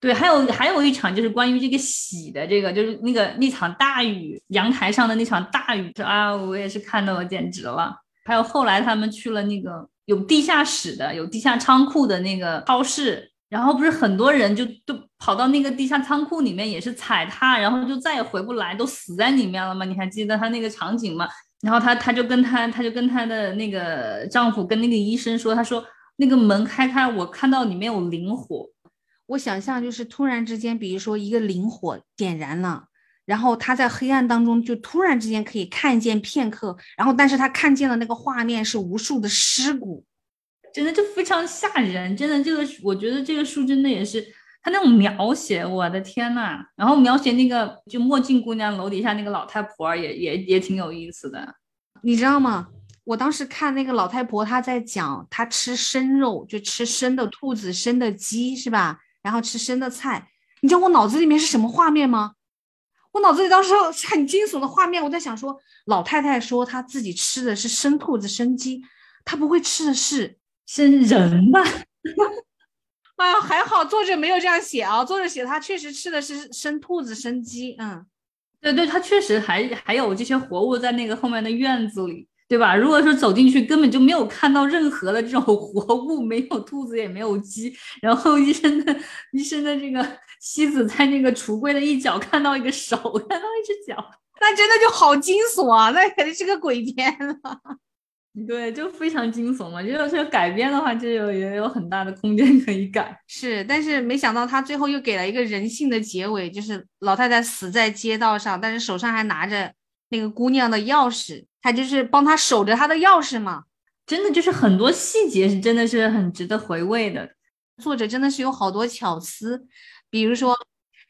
对，还有还有一场就是关于这个洗的这个，就是那个那场大雨，阳台上的那场大雨啊，我也是看到我简直了。还有后来他们去了那个有地下室的、有地下仓库的那个超市，然后不是很多人就都跑到那个地下仓库里面也是踩踏，然后就再也回不来，都死在里面了吗？你还记得他那个场景吗？然后他他就跟他他就跟他的那个丈夫跟那个医生说，他说。那个门开开，我看到里面有灵火。我想象就是突然之间，比如说一个灵火点燃了，然后他在黑暗当中就突然之间可以看见片刻，然后但是他看见了那个画面是无数的尸骨，真的就非常吓人。真的，这个我觉得这个书真的也是他那种描写，我的天呐！然后描写那个就墨镜姑娘楼底下那个老太婆也也也挺有意思的，你知道吗？我当时看那个老太婆，她在讲她吃生肉，就吃生的兔子、生的鸡，是吧？然后吃生的菜。你知道我脑子里面是什么画面吗？我脑子里当时 很惊悚的画面，我在想说，老太太说她自己吃的是生兔子、生鸡，她不会吃的是生人吧？哎呀，还好作者没有这样写啊，作者写她确实吃的是生兔子、生鸡。嗯，对对，她确实还还有这些活物在那个后面的院子里。对吧？如果说走进去根本就没有看到任何的这种活物，没有兔子也没有鸡，然后医生的医生的这个妻子在那个橱柜的一角看到一个手，看到一只脚，那真的就好惊悚啊！那肯定是个鬼片了。对，就非常惊悚嘛。就是说改编的话，就有也有很大的空间可以改。是，但是没想到他最后又给了一个人性的结尾，就是老太太死在街道上，但是手上还拿着那个姑娘的钥匙。他就是帮他守着他的钥匙嘛，真的就是很多细节是真的是很值得回味的。作者真的是有好多巧思，比如说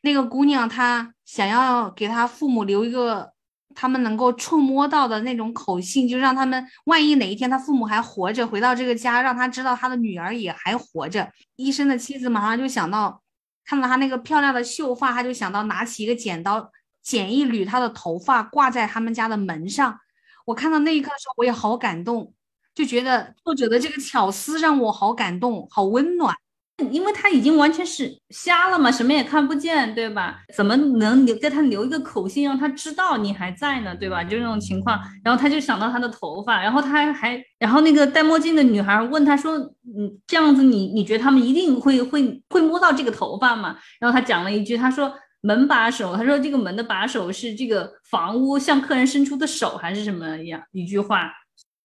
那个姑娘，她想要给她父母留一个他们能够触摸到的那种口信，就让他们万一哪一天他父母还活着，回到这个家，让他知道他的女儿也还活着。医生的妻子马上就想到，看到他那个漂亮的秀发，他就想到拿起一个剪刀剪一缕他的头发，挂在他们家的门上。我看到那一刻的时候，我也好感动，就觉得作者的这个巧思让我好感动，好温暖。因为他已经完全是瞎了嘛，什么也看不见，对吧？怎么能留给他留一个口信，让他知道你还在呢，对吧？就这种情况，然后他就想到他的头发，然后他还，然后那个戴墨镜的女孩问他说：“嗯，这样子你你觉得他们一定会会会摸到这个头发吗？”然后他讲了一句，他说。门把手，他说这个门的把手是这个房屋向客人伸出的手，还是什么一样一句话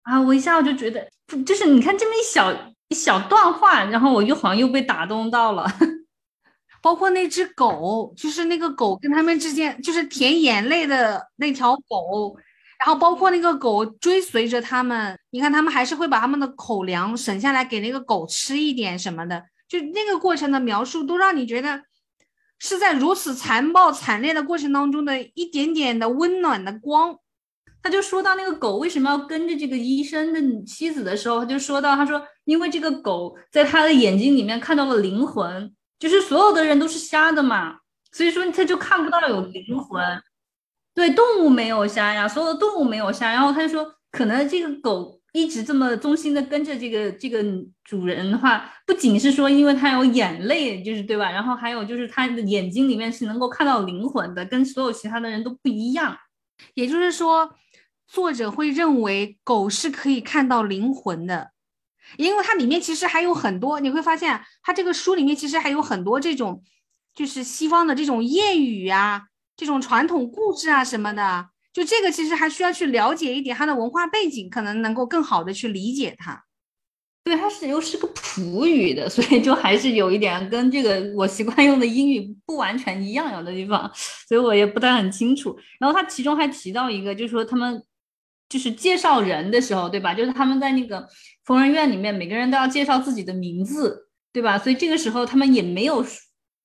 啊？我一下我就觉得，就是你看这么一小一小段话，然后我又好像又被打动到了。包括那只狗，就是那个狗跟他们之间，就是舔眼泪的那条狗，然后包括那个狗追随着他们，你看他们还是会把他们的口粮省下来给那个狗吃一点什么的，就那个过程的描述都让你觉得。是在如此残暴惨烈的过程当中的一点点的温暖的光，他就说到那个狗为什么要跟着这个医生的妻子的时候，他就说到，他说因为这个狗在他的眼睛里面看到了灵魂，就是所有的人都是瞎的嘛，所以说他就看不到有灵魂。对，动物没有瞎呀，所有的动物没有瞎，然后他就说可能这个狗一直这么忠心的跟着这个这个主人的话，不仅是说因为他有眼泪，就是对吧？然后还有就是他的眼睛里面是能够看到灵魂的，跟所有其他的人都不一样。也就是说，作者会认为狗是可以看到灵魂的，因为它里面其实还有很多，你会发现它这个书里面其实还有很多这种，就是西方的这种谚语啊，这种传统故事啊什么的。就这个其实还需要去了解一点它的文化背景，可能能够更好的去理解它。对，它是又是个普语的，所以就还是有一点跟这个我习惯用的英语不完全一样有的地方，所以我也不太很清楚。然后他其中还提到一个，就是说他们就是介绍人的时候，对吧？就是他们在那个疯人院里面，每个人都要介绍自己的名字，对吧？所以这个时候他们也没有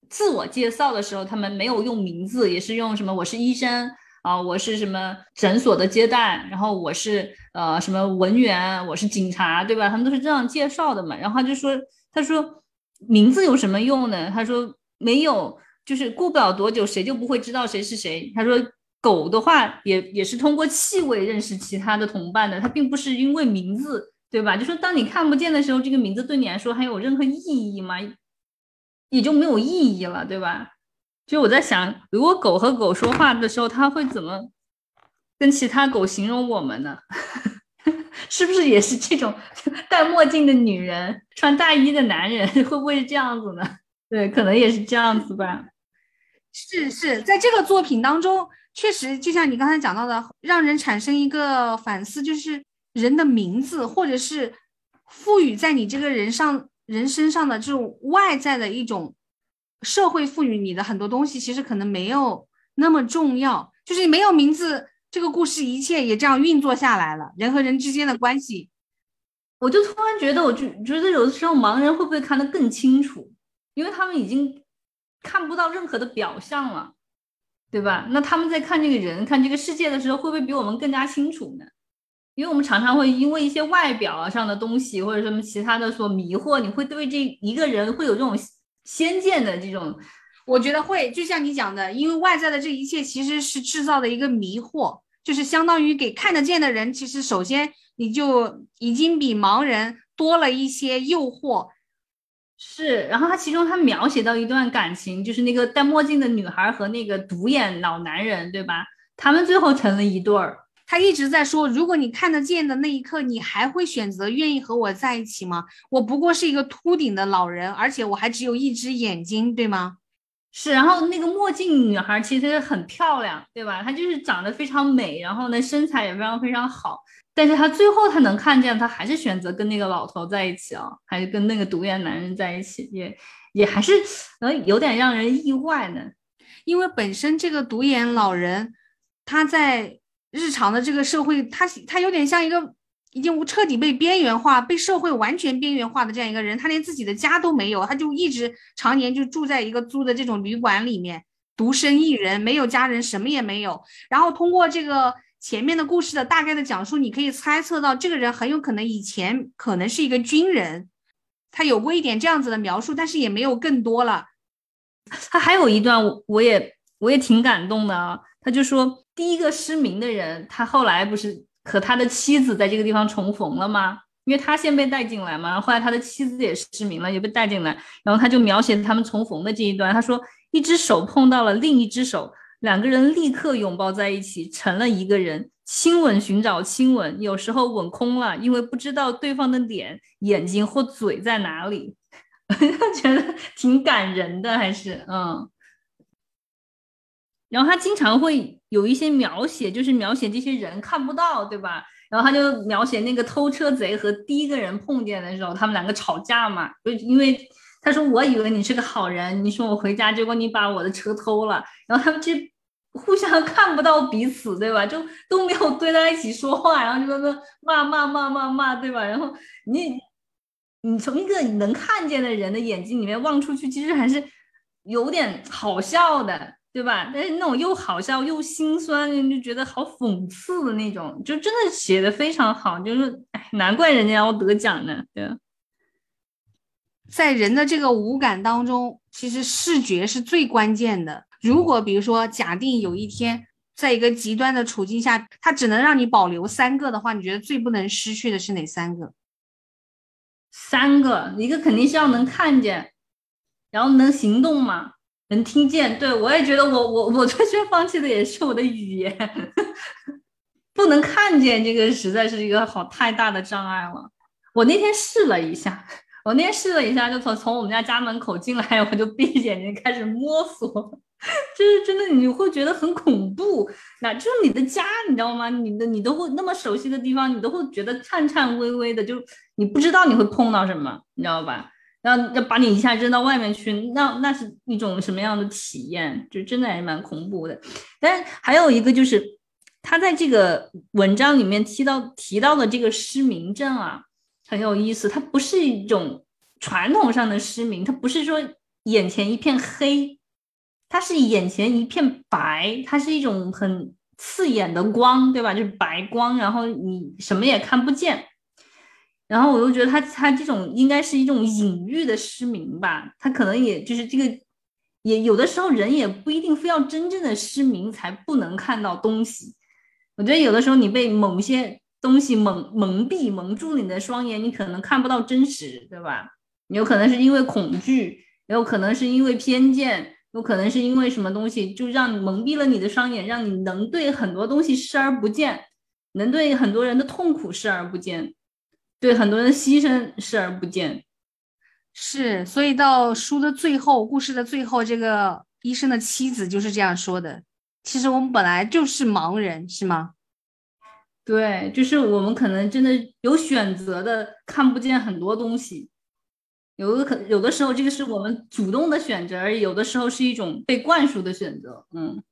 自我介绍的时候，他们没有用名字，也是用什么？我是医生。啊，我是什么诊所的接待，然后我是呃什么文员，我是警察，对吧？他们都是这样介绍的嘛。然后他就说，他说名字有什么用呢？他说没有，就是过不了多久，谁就不会知道谁是谁。他说狗的话也也是通过气味认识其他的同伴的，它并不是因为名字，对吧？就说当你看不见的时候，这个名字对你来说还有任何意义吗？也就没有意义了，对吧？就我在想，如果狗和狗说话的时候，它会怎么跟其他狗形容我们呢？是不是也是这种 戴墨镜的女人、穿大衣的男人，会不会是这样子呢？对，可能也是这样子吧。是是，在这个作品当中，确实就像你刚才讲到的，让人产生一个反思，就是人的名字，或者是赋予在你这个人上人身上的这种外在的一种。社会赋予你的很多东西，其实可能没有那么重要。就是没有名字，这个故事一切也这样运作下来了。人和人之间的关系，我就突然觉得，我就觉得有的时候盲人会不会看得更清楚？因为他们已经看不到任何的表象了，对吧？那他们在看这个人、看这个世界的时候，会不会比我们更加清楚呢？因为我们常常会因为一些外表上的东西或者什么其他的所迷惑，你会对这一个人会有这种。先见的这种，我觉得会，就像你讲的，因为外在的这一切其实是制造的一个迷惑，就是相当于给看得见的人，其实首先你就已经比盲人多了一些诱惑。是，然后他其中他描写到一段感情，就是那个戴墨镜的女孩和那个独眼老男人，对吧？他们最后成了一对儿。他一直在说，如果你看得见的那一刻，你还会选择愿意和我在一起吗？我不过是一个秃顶的老人，而且我还只有一只眼睛，对吗？是。然后那个墨镜女孩其实很漂亮，对吧？她就是长得非常美，然后呢身材也非常非常好。但是她最后她能看见，她还是选择跟那个老头在一起啊，还是跟那个独眼男人在一起，也也还是嗯有点让人意外呢。因为本身这个独眼老人他在。日常的这个社会，他他有点像一个已经彻底被边缘化、被社会完全边缘化的这样一个人，他连自己的家都没有，他就一直常年就住在一个租的这种旅馆里面，独身一人，没有家人，什么也没有。然后通过这个前面的故事的大概的讲述，你可以猜测到这个人很有可能以前可能是一个军人，他有过一点这样子的描述，但是也没有更多了。他还有一段，我也我也挺感动的啊，他就说。第一个失明的人，他后来不是和他的妻子在这个地方重逢了吗？因为他先被带进来嘛，后来他的妻子也失明了，也被带进来，然后他就描写他们重逢的这一段。他说，一只手碰到了另一只手，两个人立刻拥抱在一起，成了一个人。亲吻，寻找亲吻，有时候吻空了，因为不知道对方的脸、眼睛或嘴在哪里。觉得挺感人的，还是嗯。然后他经常会有一些描写，就是描写这些人看不到，对吧？然后他就描写那个偷车贼和第一个人碰见的时候，他们两个吵架嘛。就因为他说我以为你是个好人，你说我回家，结果你把我的车偷了。然后他们就互相 看不到彼此，对吧？就都没有对在一起说话，然后就在那骂骂骂骂骂，对吧？然后你你从一个能看见的人的眼睛里面望出去，其实还是有点好笑的。对吧？但是那种又好笑又心酸，就觉得好讽刺的那种，就真的写的非常好。就是，哎，难怪人家要得奖呢。对，在人的这个五感当中，其实视觉是最关键的。如果比如说，假定有一天在一个极端的处境下，他只能让你保留三个的话，你觉得最不能失去的是哪三个？三个，一个肯定是要能看见，然后能行动嘛，能听见。对我也觉得，我我我最先放弃的也是我的语言，不能看见，这个实在是一个好太大的障碍了。我那天试了一下。我那天试了一下，就从从我们家家门口进来，我就闭着眼睛开始摸索，就是真的你会觉得很恐怖。那就是你的家，你知道吗？你的你都会那么熟悉的地方，你都会觉得颤颤巍巍的，就你不知道你会碰到什么，你知道吧？要要把你一下扔到外面去，那那是一种什么样的体验？就真的还是蛮恐怖的。但还有一个就是，他在这个文章里面提到提到的这个失明症啊。很有意思，它不是一种传统上的失明，它不是说眼前一片黑，它是眼前一片白，它是一种很刺眼的光，对吧？就是白光，然后你什么也看不见。然后我又觉得他他这种应该是一种隐喻的失明吧，他可能也就是这个，也有的时候人也不一定非要真正的失明才不能看到东西。我觉得有的时候你被某些。东西蒙蒙蔽蒙住你的双眼，你可能看不到真实，对吧？有可能是因为恐惧，也有可能是因为偏见，有可能是因为什么东西，就让你蒙蔽了你的双眼，让你能对很多东西视而不见，能对很多人的痛苦视而不见，对很多人牺牲视而不见。是，所以到书的最后，故事的最后，这个医生的妻子就是这样说的：“其实我们本来就是盲人，是吗？”对，就是我们可能真的有选择的看不见很多东西，有的可有的时候这个是我们主动的选择，而有的时候是一种被灌输的选择。嗯，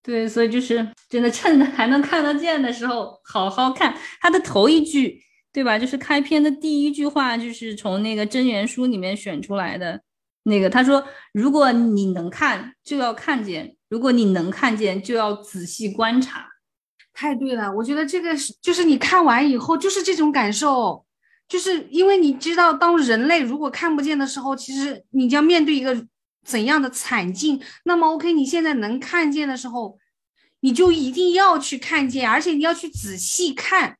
对，所以就是真的趁还能看得见的时候好好看。他的头一句，对吧？就是开篇的第一句话，就是从那个真言书里面选出来的。那个他说：“如果你能看，就要看见；如果你能看见，就要仔细观察。”太对了，我觉得这个是，就是你看完以后就是这种感受，就是因为你知道，当人类如果看不见的时候，其实你将面对一个怎样的惨境。那么，OK，你现在能看见的时候，你就一定要去看见，而且你要去仔细看。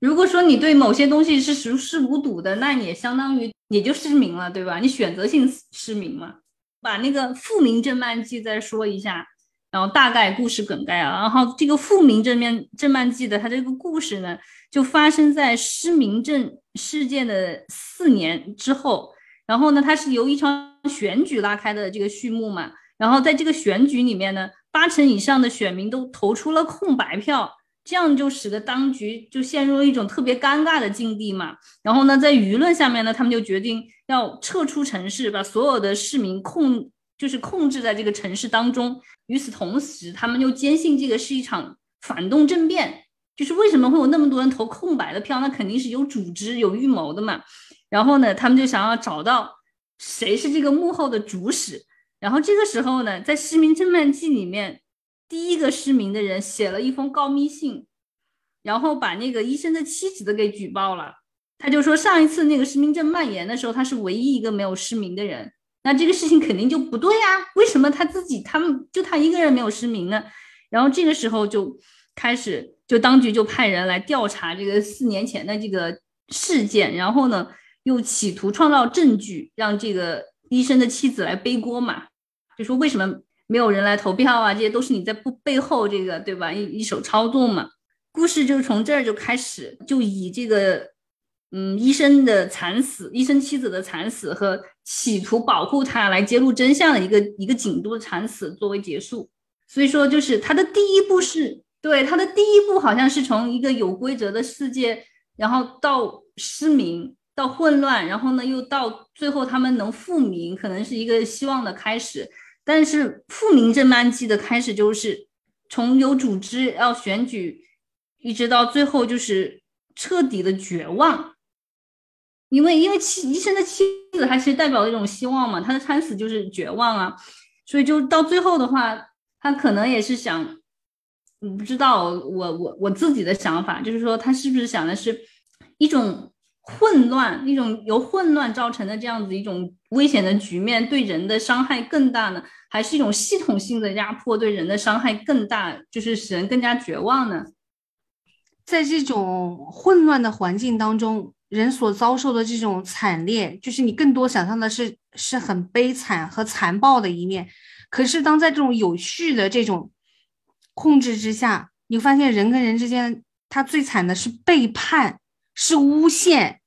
如果说你对某些东西是熟视无睹的，那也相当于也就失明了，对吧？你选择性失明嘛。把那个复明正慢记再说一下。然后大概故事梗概啊，然后这个复明正面正慢记的它这个故事呢，就发生在失明症事件的四年之后。然后呢，它是由一场选举拉开的这个序幕嘛。然后在这个选举里面呢，八成以上的选民都投出了空白票，这样就使得当局就陷入了一种特别尴尬的境地嘛。然后呢，在舆论下面呢，他们就决定要撤出城市，把所有的市民控。就是控制在这个城市当中。与此同时，他们又坚信这个是一场反动政变。就是为什么会有那么多人投空白的票？那肯定是有组织、有预谋的嘛。然后呢，他们就想要找到谁是这个幕后的主使。然后这个时候呢，在《市民侦漫记》里面，第一个失明的人写了一封告密信，然后把那个医生的妻子都给举报了。他就说，上一次那个失明症蔓延的时候，他是唯一一个没有失明的人。那这个事情肯定就不对呀？为什么他自己他们就他一个人没有失明呢？然后这个时候就开始，就当局就派人来调查这个四年前的这个事件，然后呢又企图创造证据，让这个医生的妻子来背锅嘛，就说为什么没有人来投票啊？这些都是你在不背后这个对吧？一一手操纵嘛。故事就是从这儿就开始，就以这个。嗯，医生的惨死，医生妻子的惨死和企图保护他来揭露真相的一个一个警督的惨死作为结束。所以说，就是他的第一步是对他的第一步，好像是从一个有规则的世界，然后到失明，到混乱，然后呢又到最后他们能复明，可能是一个希望的开始。但是复明这漫记的开始就是从有组织要选举，一直到最后就是彻底的绝望。因为因为妻医生的妻子，他其实代表了一种希望嘛，他的惨死就是绝望啊，所以就到最后的话，他可能也是想，嗯，不知道我我我自己的想法，就是说他是不是想的是一种混乱，一种由混乱造成的这样子一种危险的局面，对人的伤害更大呢？还是一种系统性的压迫对人的伤害更大，就是使人更加绝望呢？在这种混乱的环境当中，人所遭受的这种惨烈，就是你更多想象的是是很悲惨和残暴的一面。可是当在这种有序的这种控制之下，你发现人跟人之间，他最惨的是背叛，是诬陷，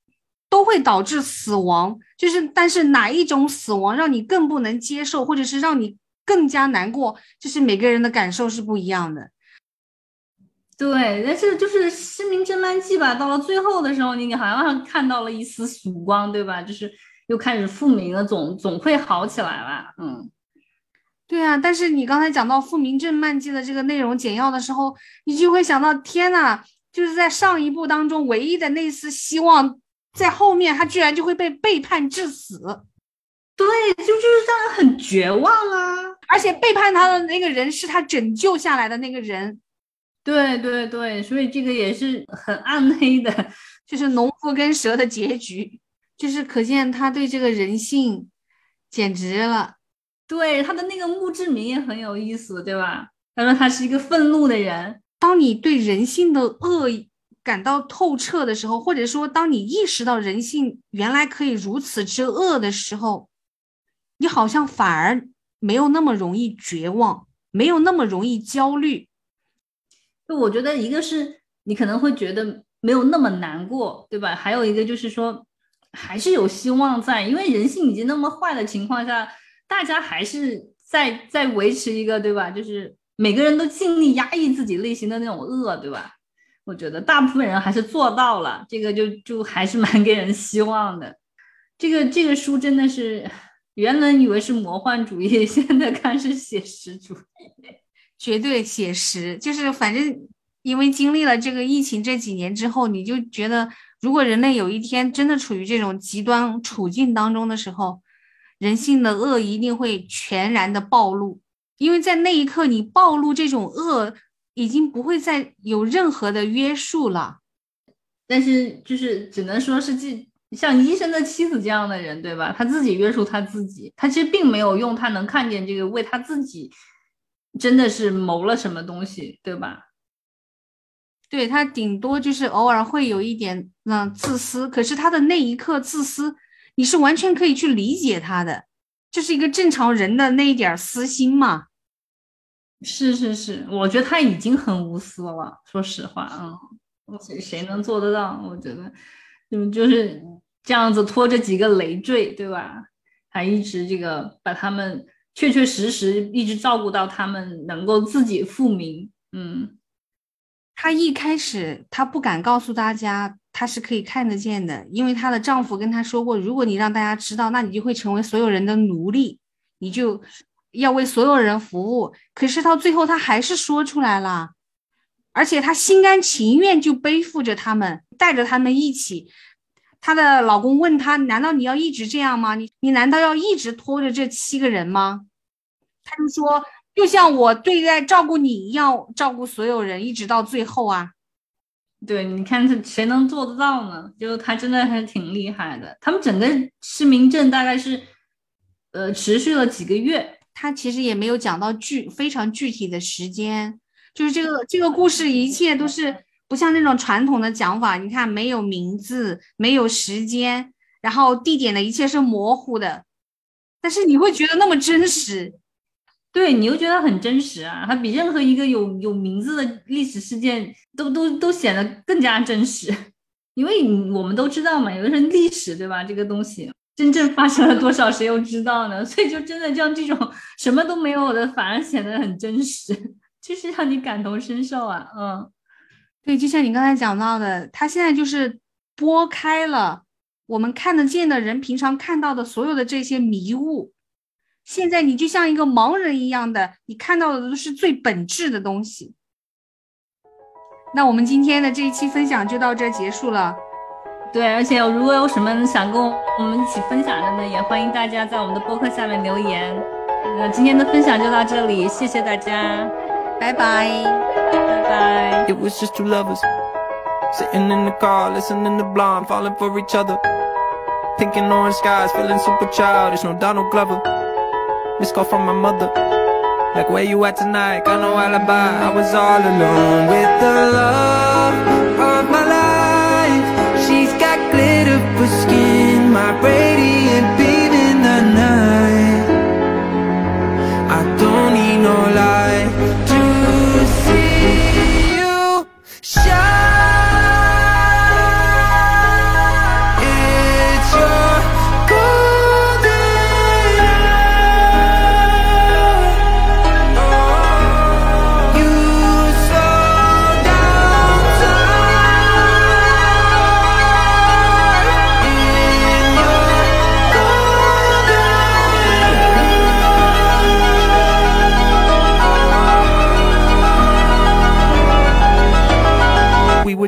都会导致死亡。就是，但是哪一种死亡让你更不能接受，或者是让你更加难过，就是每个人的感受是不一样的。对，但是就是《失明症慢记》吧，到了最后的时候，你好像看到了一丝曙光，对吧？就是又开始复明了，总总会好起来吧？嗯，对啊。但是你刚才讲到《复明震漫记》的这个内容简要的时候，你就会想到，天呐，就是在上一部当中唯一的那丝希望，在后面他居然就会被背叛致死。对，就就是让人很绝望啊！而且背叛他的那个人是他拯救下来的那个人。对对对，所以这个也是很暗黑的，就是农夫跟蛇的结局，就是可见他对这个人性简直了。对他的那个墓志铭也很有意思，对吧？他说他是一个愤怒的人。当你对人性的恶感到透彻的时候，或者说当你意识到人性原来可以如此之恶的时候，你好像反而没有那么容易绝望，没有那么容易焦虑。就我觉得，一个是你可能会觉得没有那么难过，对吧？还有一个就是说，还是有希望在，因为人性已经那么坏的情况下，大家还是在在维持一个，对吧？就是每个人都尽力压抑自己内心的那种恶，对吧？我觉得大部分人还是做到了，这个就就还是蛮给人希望的。这个这个书真的是，原本以为是魔幻主义，现在看是写实主义。绝对写实，就是反正因为经历了这个疫情这几年之后，你就觉得，如果人类有一天真的处于这种极端处境当中的时候，人性的恶一定会全然的暴露，因为在那一刻你暴露这种恶，已经不会再有任何的约束了。但是就是只能说是这像医生的妻子这样的人，对吧？他自己约束他自己，他其实并没有用他能看见这个为他自己。真的是谋了什么东西，对吧？对他顶多就是偶尔会有一点嗯自私，可是他的那一刻自私，你是完全可以去理解他的，就是一个正常人的那一点私心嘛。是是是，我觉得他已经很无私了，说实话，嗯，谁谁能做得到？我觉得，就就是这样子拖着几个累赘，对吧？还一直这个把他们。确确实实一直照顾到他们能够自己复明。嗯，她一开始她不敢告诉大家她是可以看得见的，因为她的丈夫跟她说过，如果你让大家知道，那你就会成为所有人的奴隶，你就要为所有人服务。可是到最后她还是说出来了，而且她心甘情愿就背负着他们，带着他们一起。她的老公问她：“难道你要一直这样吗？你你难道要一直拖着这七个人吗？”她就说：“就像我对待照顾你一样，照顾所有人，一直到最后啊。”对，你看这谁能做得到呢？就她真的还挺厉害的。他们整个失明症大概是，呃，持续了几个月。她其实也没有讲到具非常具体的时间，就是这个这个故事，一切都是。不像那种传统的讲法，你看没有名字，没有时间，然后地点的一切是模糊的，但是你会觉得那么真实，对你又觉得很真实啊，它比任何一个有有名字的历史事件都都都显得更加真实，因为我们都知道嘛，有的人历史对吧？这个东西真正发生了多少，谁又知道呢？所以就真的像这种什么都没有的，反而显得很真实，就是让你感同身受啊，嗯。对，就像你刚才讲到的，他现在就是拨开了我们看得见的人平常看到的所有的这些迷雾，现在你就像一个盲人一样的，你看到的都是最本质的东西。那我们今天的这一期分享就到这结束了。对，而且如果有什么想跟我们一起分享的呢，也欢迎大家在我们的播客下面留言。那今天的分享就到这里，谢谢大家，拜拜。Bye. It was just two lovers Sitting in the car, listening to Blonde, falling for each other. Pink and orange skies, feeling super childish, no Donald Glover. Missed call from my mother. Like, where you at tonight? Got no alibi. I was all alone with the love of my life. For skin, my radiant beam in the night. I don't need no light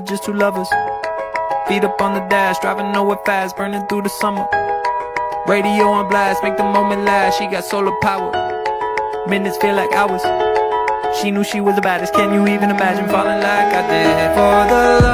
just two lovers. Feet up on the dash, driving nowhere fast, burning through the summer. Radio on blast, make the moment last. She got solar power. Minutes feel like hours. She knew she was the baddest. Can you even imagine falling like I did? For the